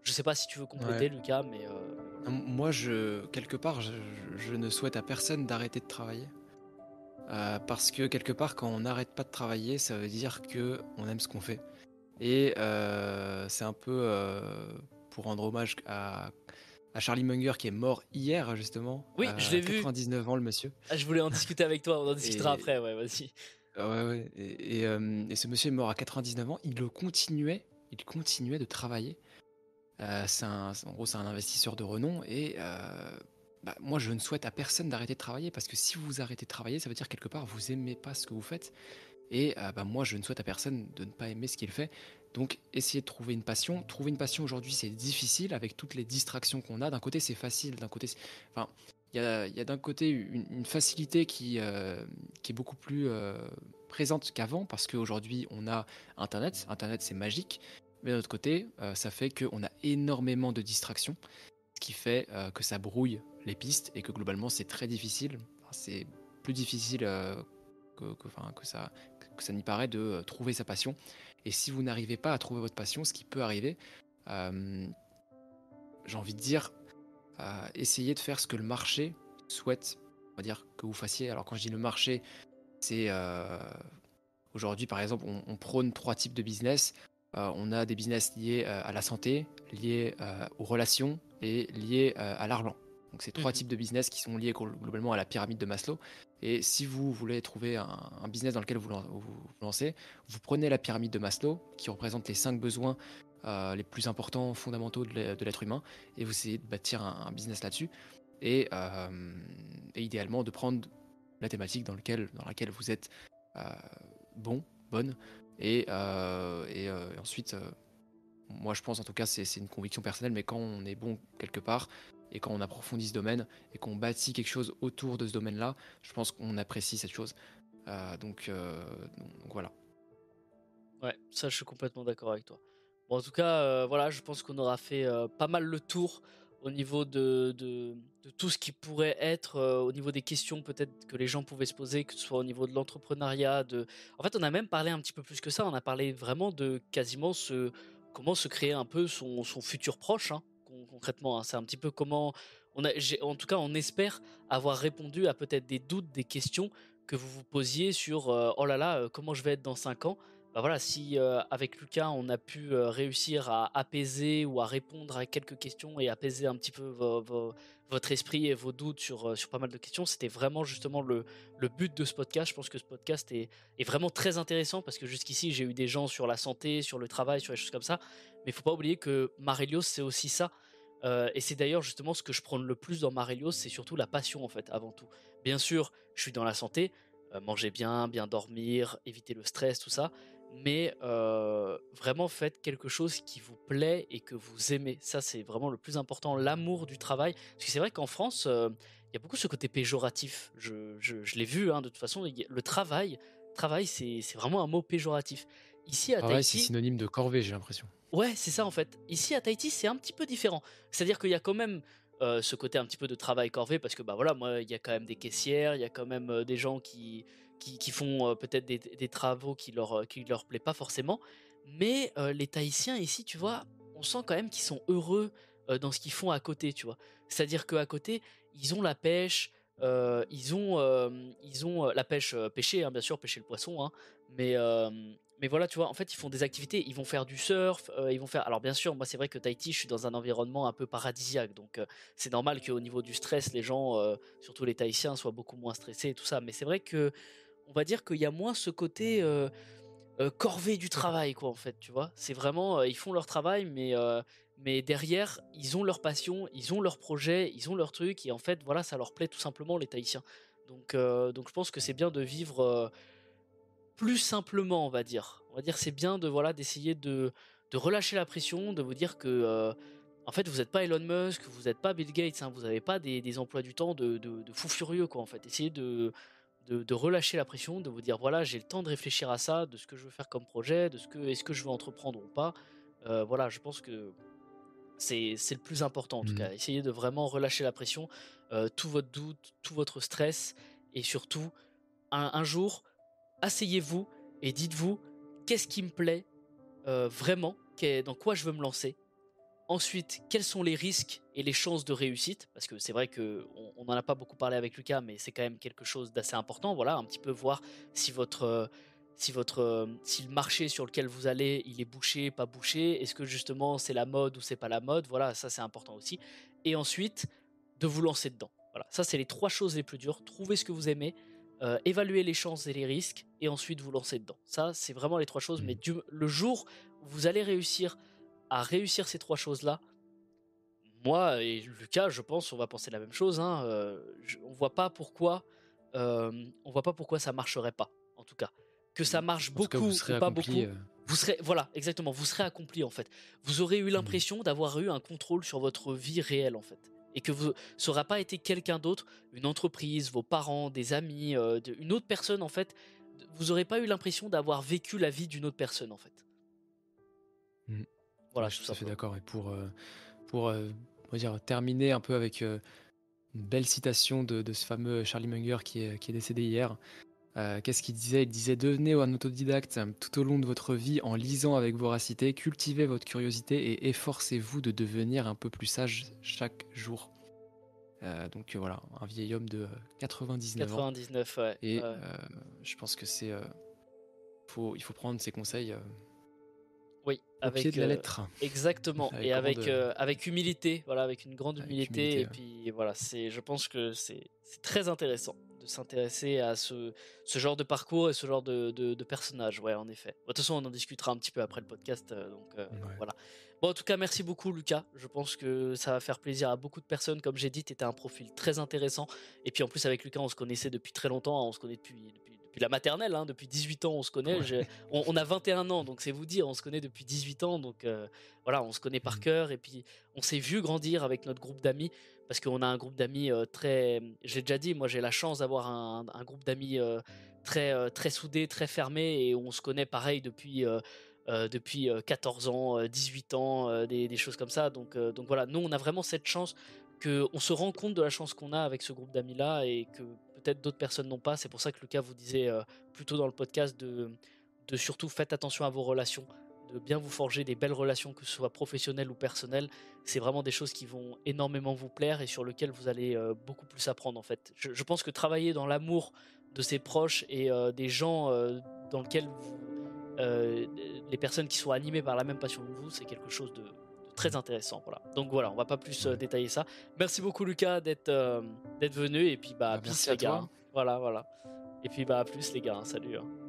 je sais pas si tu veux compléter, Lucas, mais... Euh, moi, je, quelque part, je ne souhaite à personne d'arrêter de travailler. Euh, parce que quelque part, quand on n'arrête pas de travailler, ça veut dire que on aime ce qu'on fait. Et euh, c'est un peu pour rendre hommage à, Charlie Munger qui est mort hier justement. Oui, je l'ai vu. 99 ans le monsieur. Ah, je voulais en discuter avec toi, on en discutera après. Ouais, vas-y. Ah ouais, ouais. Et, et, ce monsieur est mort à 99 ans. Il continuait, il continuait de travailler. C'est en gros, c'est un investisseur de renom et bah, moi je ne souhaite à personne d'arrêter de travailler parce que si vous arrêtez de travailler, ça veut dire quelque part vous aimez pas ce que vous faites. Et euh, bah, moi je ne souhaite à personne de ne pas aimer ce qu'il fait. Donc essayez de trouver une passion. Trouver une passion aujourd'hui c'est difficile avec toutes les distractions qu'on a. D'un côté c'est facile, d'un côté... Enfin, il y a, d'un côté une, facilité qui, euh, qui est beaucoup plus euh, présente qu'avant parce qu'aujourd'hui on a Internet. Internet c'est magique. Mais d'un autre côté, ça fait qu'on a énormément de distractions ce qui fait que ça brouille les pistes et que globalement c'est très difficile. c'est plus difficile euh, que, ça, n'y paraît de euh, trouver sa passion. Et si vous n'arrivez pas à trouver votre passion, ce qui peut arriver, euh, j'ai envie de dire, essayez de faire ce que le marché souhaite, on va dire que vous fassiez. Alors quand je dis le marché, c'est aujourd'hui par exemple, on, prône trois types de business. On a des business liés à la santé, liés aux relations et liés à l'argent. Donc c'est trois mhm. types de business qui sont liés globalement à la pyramide de Maslow. Et si vous voulez trouver un, business dans lequel vous vous lancez, vous prenez la pyramide de Maslow qui représente les cinq besoins les plus importants, fondamentaux de l'être humain, et vous essayez de bâtir un, business là-dessus, et, idéalement de prendre la thématique dans, lequel, dans laquelle vous êtes bon, bonne, et, et ensuite, moi je pense en tout cas, c'est une conviction personnelle, mais quand on est bon quelque part, et quand on approfondit ce domaine et qu'on bâtit quelque chose autour de ce domaine-là, je pense qu'on apprécie cette chose. Euh, donc, euh, voilà. Ouais, ça je suis complètement d'accord avec toi. En tout cas, euh, voilà, je pense qu'on aura fait pas mal le tour au niveau de, de, tout ce qui pourrait être, au niveau des questions peut-être que les gens pouvaient se poser, que ce soit au niveau de l'entrepreneuriat. De... En fait, on a même parlé un petit peu plus que ça, on a parlé vraiment de quasiment ce, comment se créer un peu son, son futur proche. Hein concrètement. Hein. C'est un petit peu comment on a, en tout cas, on espère avoir répondu à peut-être des doutes, des questions que vous vous posiez sur euh, oh là là, euh, comment je vais être dans 5 ans? Bah voilà, si euh, avec Lucas on a pu réussir à apaiser ou à répondre à quelques questions et apaiser un petit peu votre esprit et vos doutes sur, sur pas mal de questions, c'était vraiment justement le, le, but de ce podcast. Je pense que ce podcast est, est vraiment très intéressant parce que jusqu'ici j'ai eu des gens sur la santé, sur le travail, sur les choses comme ça. Mais il faut pas oublier que Marelios c'est aussi ça. Euh, et c'est d'ailleurs justement ce que je prends le plus dans Marelios, c'est surtout la passion en fait, avant tout. Bien sûr, je suis dans la santé, euh, manger bien, bien dormir, éviter le stress, tout ça. Mais euh, vraiment faites quelque chose qui vous plaît et que vous aimez. Ça, c'est vraiment le plus important, l'amour du travail. Parce que c'est vrai qu'en France, il y a beaucoup ce côté péjoratif. Je, l'ai vu, hein, de toute façon, le travail, travail, c'est vraiment un mot péjoratif. Ici à Tahiti, c'est synonyme de corvée, j'ai l'impression. Ouais, c'est ça en fait. Ici à Tahiti, c'est un petit peu différent. C'est-à-dire qu'il y a quand même euh, ce côté un petit peu de travail corvée parce que bah voilà, moi, il y a quand même des caissières, il y a quand même euh, des gens qui qui, font peut-être des, travaux qui leur qui leur plaît pas forcément. Mais les Tahitiens ici, tu vois, on sent quand même qu'ils sont heureux dans ce qu'ils font à côté, tu vois. C'est-à-dire qu'à côté, ils ont la pêche, ils ont, ils ont la pêche pêcher, hein, bien sûr, pêcher le poisson, hein, mais mais voilà, tu vois, en fait, ils font des activités, ils vont faire du surf, ils vont faire. Alors, bien sûr, moi, c'est vrai que Tahiti, je suis dans un environnement un peu paradisiaque, donc c'est normal qu'au niveau du stress, les gens, surtout les Tahitiens, soient beaucoup moins stressés et tout ça. Mais c'est vrai que, on va dire qu'il y a moins ce côté corvée du travail, quoi, en fait, tu vois. C'est vraiment, ils font leur travail, mais derrière, ils ont leur passion, ils ont leur projet, ils ont leur truc, et en fait, voilà, ça leur plaît tout simplement, les Tahitiens. Donc, je pense que c'est bien de vivre plus simplement, on va dire. On va dire c'est bien de voilà d'essayer de, de relâcher la pression, de vous dire que euh, en fait vous n'êtes pas Elon Musk, vous n'êtes pas Bill Gates, hein, vous n'avez pas des, emplois du temps de, de, fou furieux quoi en fait. Essayez de, de, relâcher la pression, de vous dire voilà j'ai le temps de réfléchir à ça, de ce que je veux faire comme projet, de ce que est-ce que je veux entreprendre ou pas. Euh, voilà, je pense que c'est le plus important en tout mmh. cas. Essayez de vraiment relâcher la pression, euh, tout votre doute, tout votre stress et surtout un jour asseyez-vous et dites-vous qu'est-ce qui me plaît euh, vraiment, dans quoi je veux me lancer? Ensuite, quels sont les risques et les chances de réussite? Parce que c'est vrai que on n'en a pas beaucoup parlé avec Lucas, mais c'est quand même quelque chose d'assez important. Voilà, un petit peu voir si votre euh, si votre euh, si le marché sur lequel vous allez il est bouché pas bouché est-ce que justement c'est la mode ou c'est pas la mode? Voilà ça c'est important aussi et ensuite de vous lancer dedans voilà ça c'est les trois choses les plus dures trouver ce que vous aimez euh, évaluer les chances et les risques, et ensuite vous lancer dedans. Ça, c'est vraiment les trois choses. Mais mmh. le jour où vous allez réussir à réussir ces trois choses-là, moi et Lucas, je pense, on va penser la même chose. Hein, euh, on voit pas pourquoi, euh, on voit pas pourquoi ça marcherait pas. En tout cas, que ça marche beaucoup ou pas beaucoup. Vous serez, voilà, exactement, vous serez accompli en fait. Vous aurez eu mmh. l'impression d'avoir eu un contrôle sur votre vie réelle en fait et que vous ça pas été quelqu'un d'autre, une entreprise, vos parents, des amis, euh, une autre personne en fait, vous n'aurez pas eu l'impression d'avoir vécu la vie d'une autre personne en fait. Mmh. Voilà, je suis tout à fait d'accord. Et pour euh, euh, dire terminer un peu avec une belle citation de, de, ce fameux Charlie Munger qui est, qui est décédé hier. Euh, qu'est-ce qu'il disait? Il disait devenez un autodidacte tout au long de votre vie en lisant avec voracité, cultivez votre curiosité et efforcez-vous de devenir un peu plus sage chaque jour. Euh, donc euh, voilà, un vieil homme de 99, 99 ouais. Et je pense que c'est, il faut prendre ses conseils. Oui, avec pied de la lettre. exactement, et avec avec humilité, voilà, avec une grande humilité, et puis voilà, c'est, je pense que c'est très intéressant de s'intéresser à ce, ce genre de parcours et ce genre de, de, personnage, ouais, en effet. De toute façon, on en discutera un petit peu après le podcast, donc voilà. Bon, en tout cas, merci beaucoup, Lucas. Je pense que ça va faire plaisir à beaucoup de personnes. Comme j'ai dit, tu étais un profil très intéressant. Et puis, en plus, avec Lucas, on se connaissait depuis très longtemps. Hein. On se connaît depuis, depuis, la maternelle. Hein. Depuis 18 ans, on se connaît. On, a 21 ans, donc c'est vous dire, on se connaît depuis 18 ans. Donc, euh, voilà, on se connaît par mmh. cœur. Et puis, on s'est vu grandir avec notre groupe d'amis. Parce qu'on a un groupe d'amis euh, très. J'ai déjà dit, moi, j'ai la chance d'avoir un, groupe d'amis euh, très, très soudé, très fermé. Et on se connaît pareil depuis euh, depuis 14 euh, ans, 18 euh, ans, des, choses comme ça. Donc, donc voilà, nous on a vraiment cette chance qu'on se rend compte de la chance qu'on a avec ce groupe d'amis là et que peut-être d'autres personnes n'ont pas. C'est pour ça que Lucas vous disait plutôt dans le podcast de, surtout faites attention à vos relations, de bien vous forger des belles relations, que ce soit professionnelles ou personnelles. C'est vraiment des choses qui vont énormément vous plaire et sur lesquelles vous allez beaucoup plus apprendre en fait. Je, pense que travailler dans l'amour de ses proches et des gens dans lesquels euh, les personnes qui sont animées par la même passion que vous, c'est quelque chose de, très intéressant. Voilà. Donc voilà, on va pas plus euh, détailler ça. Merci beaucoup Lucas d'être euh, d'être venu et puis bah, bah les gars. Voilà, voilà. Et puis bah à plus les gars, salut. Hein.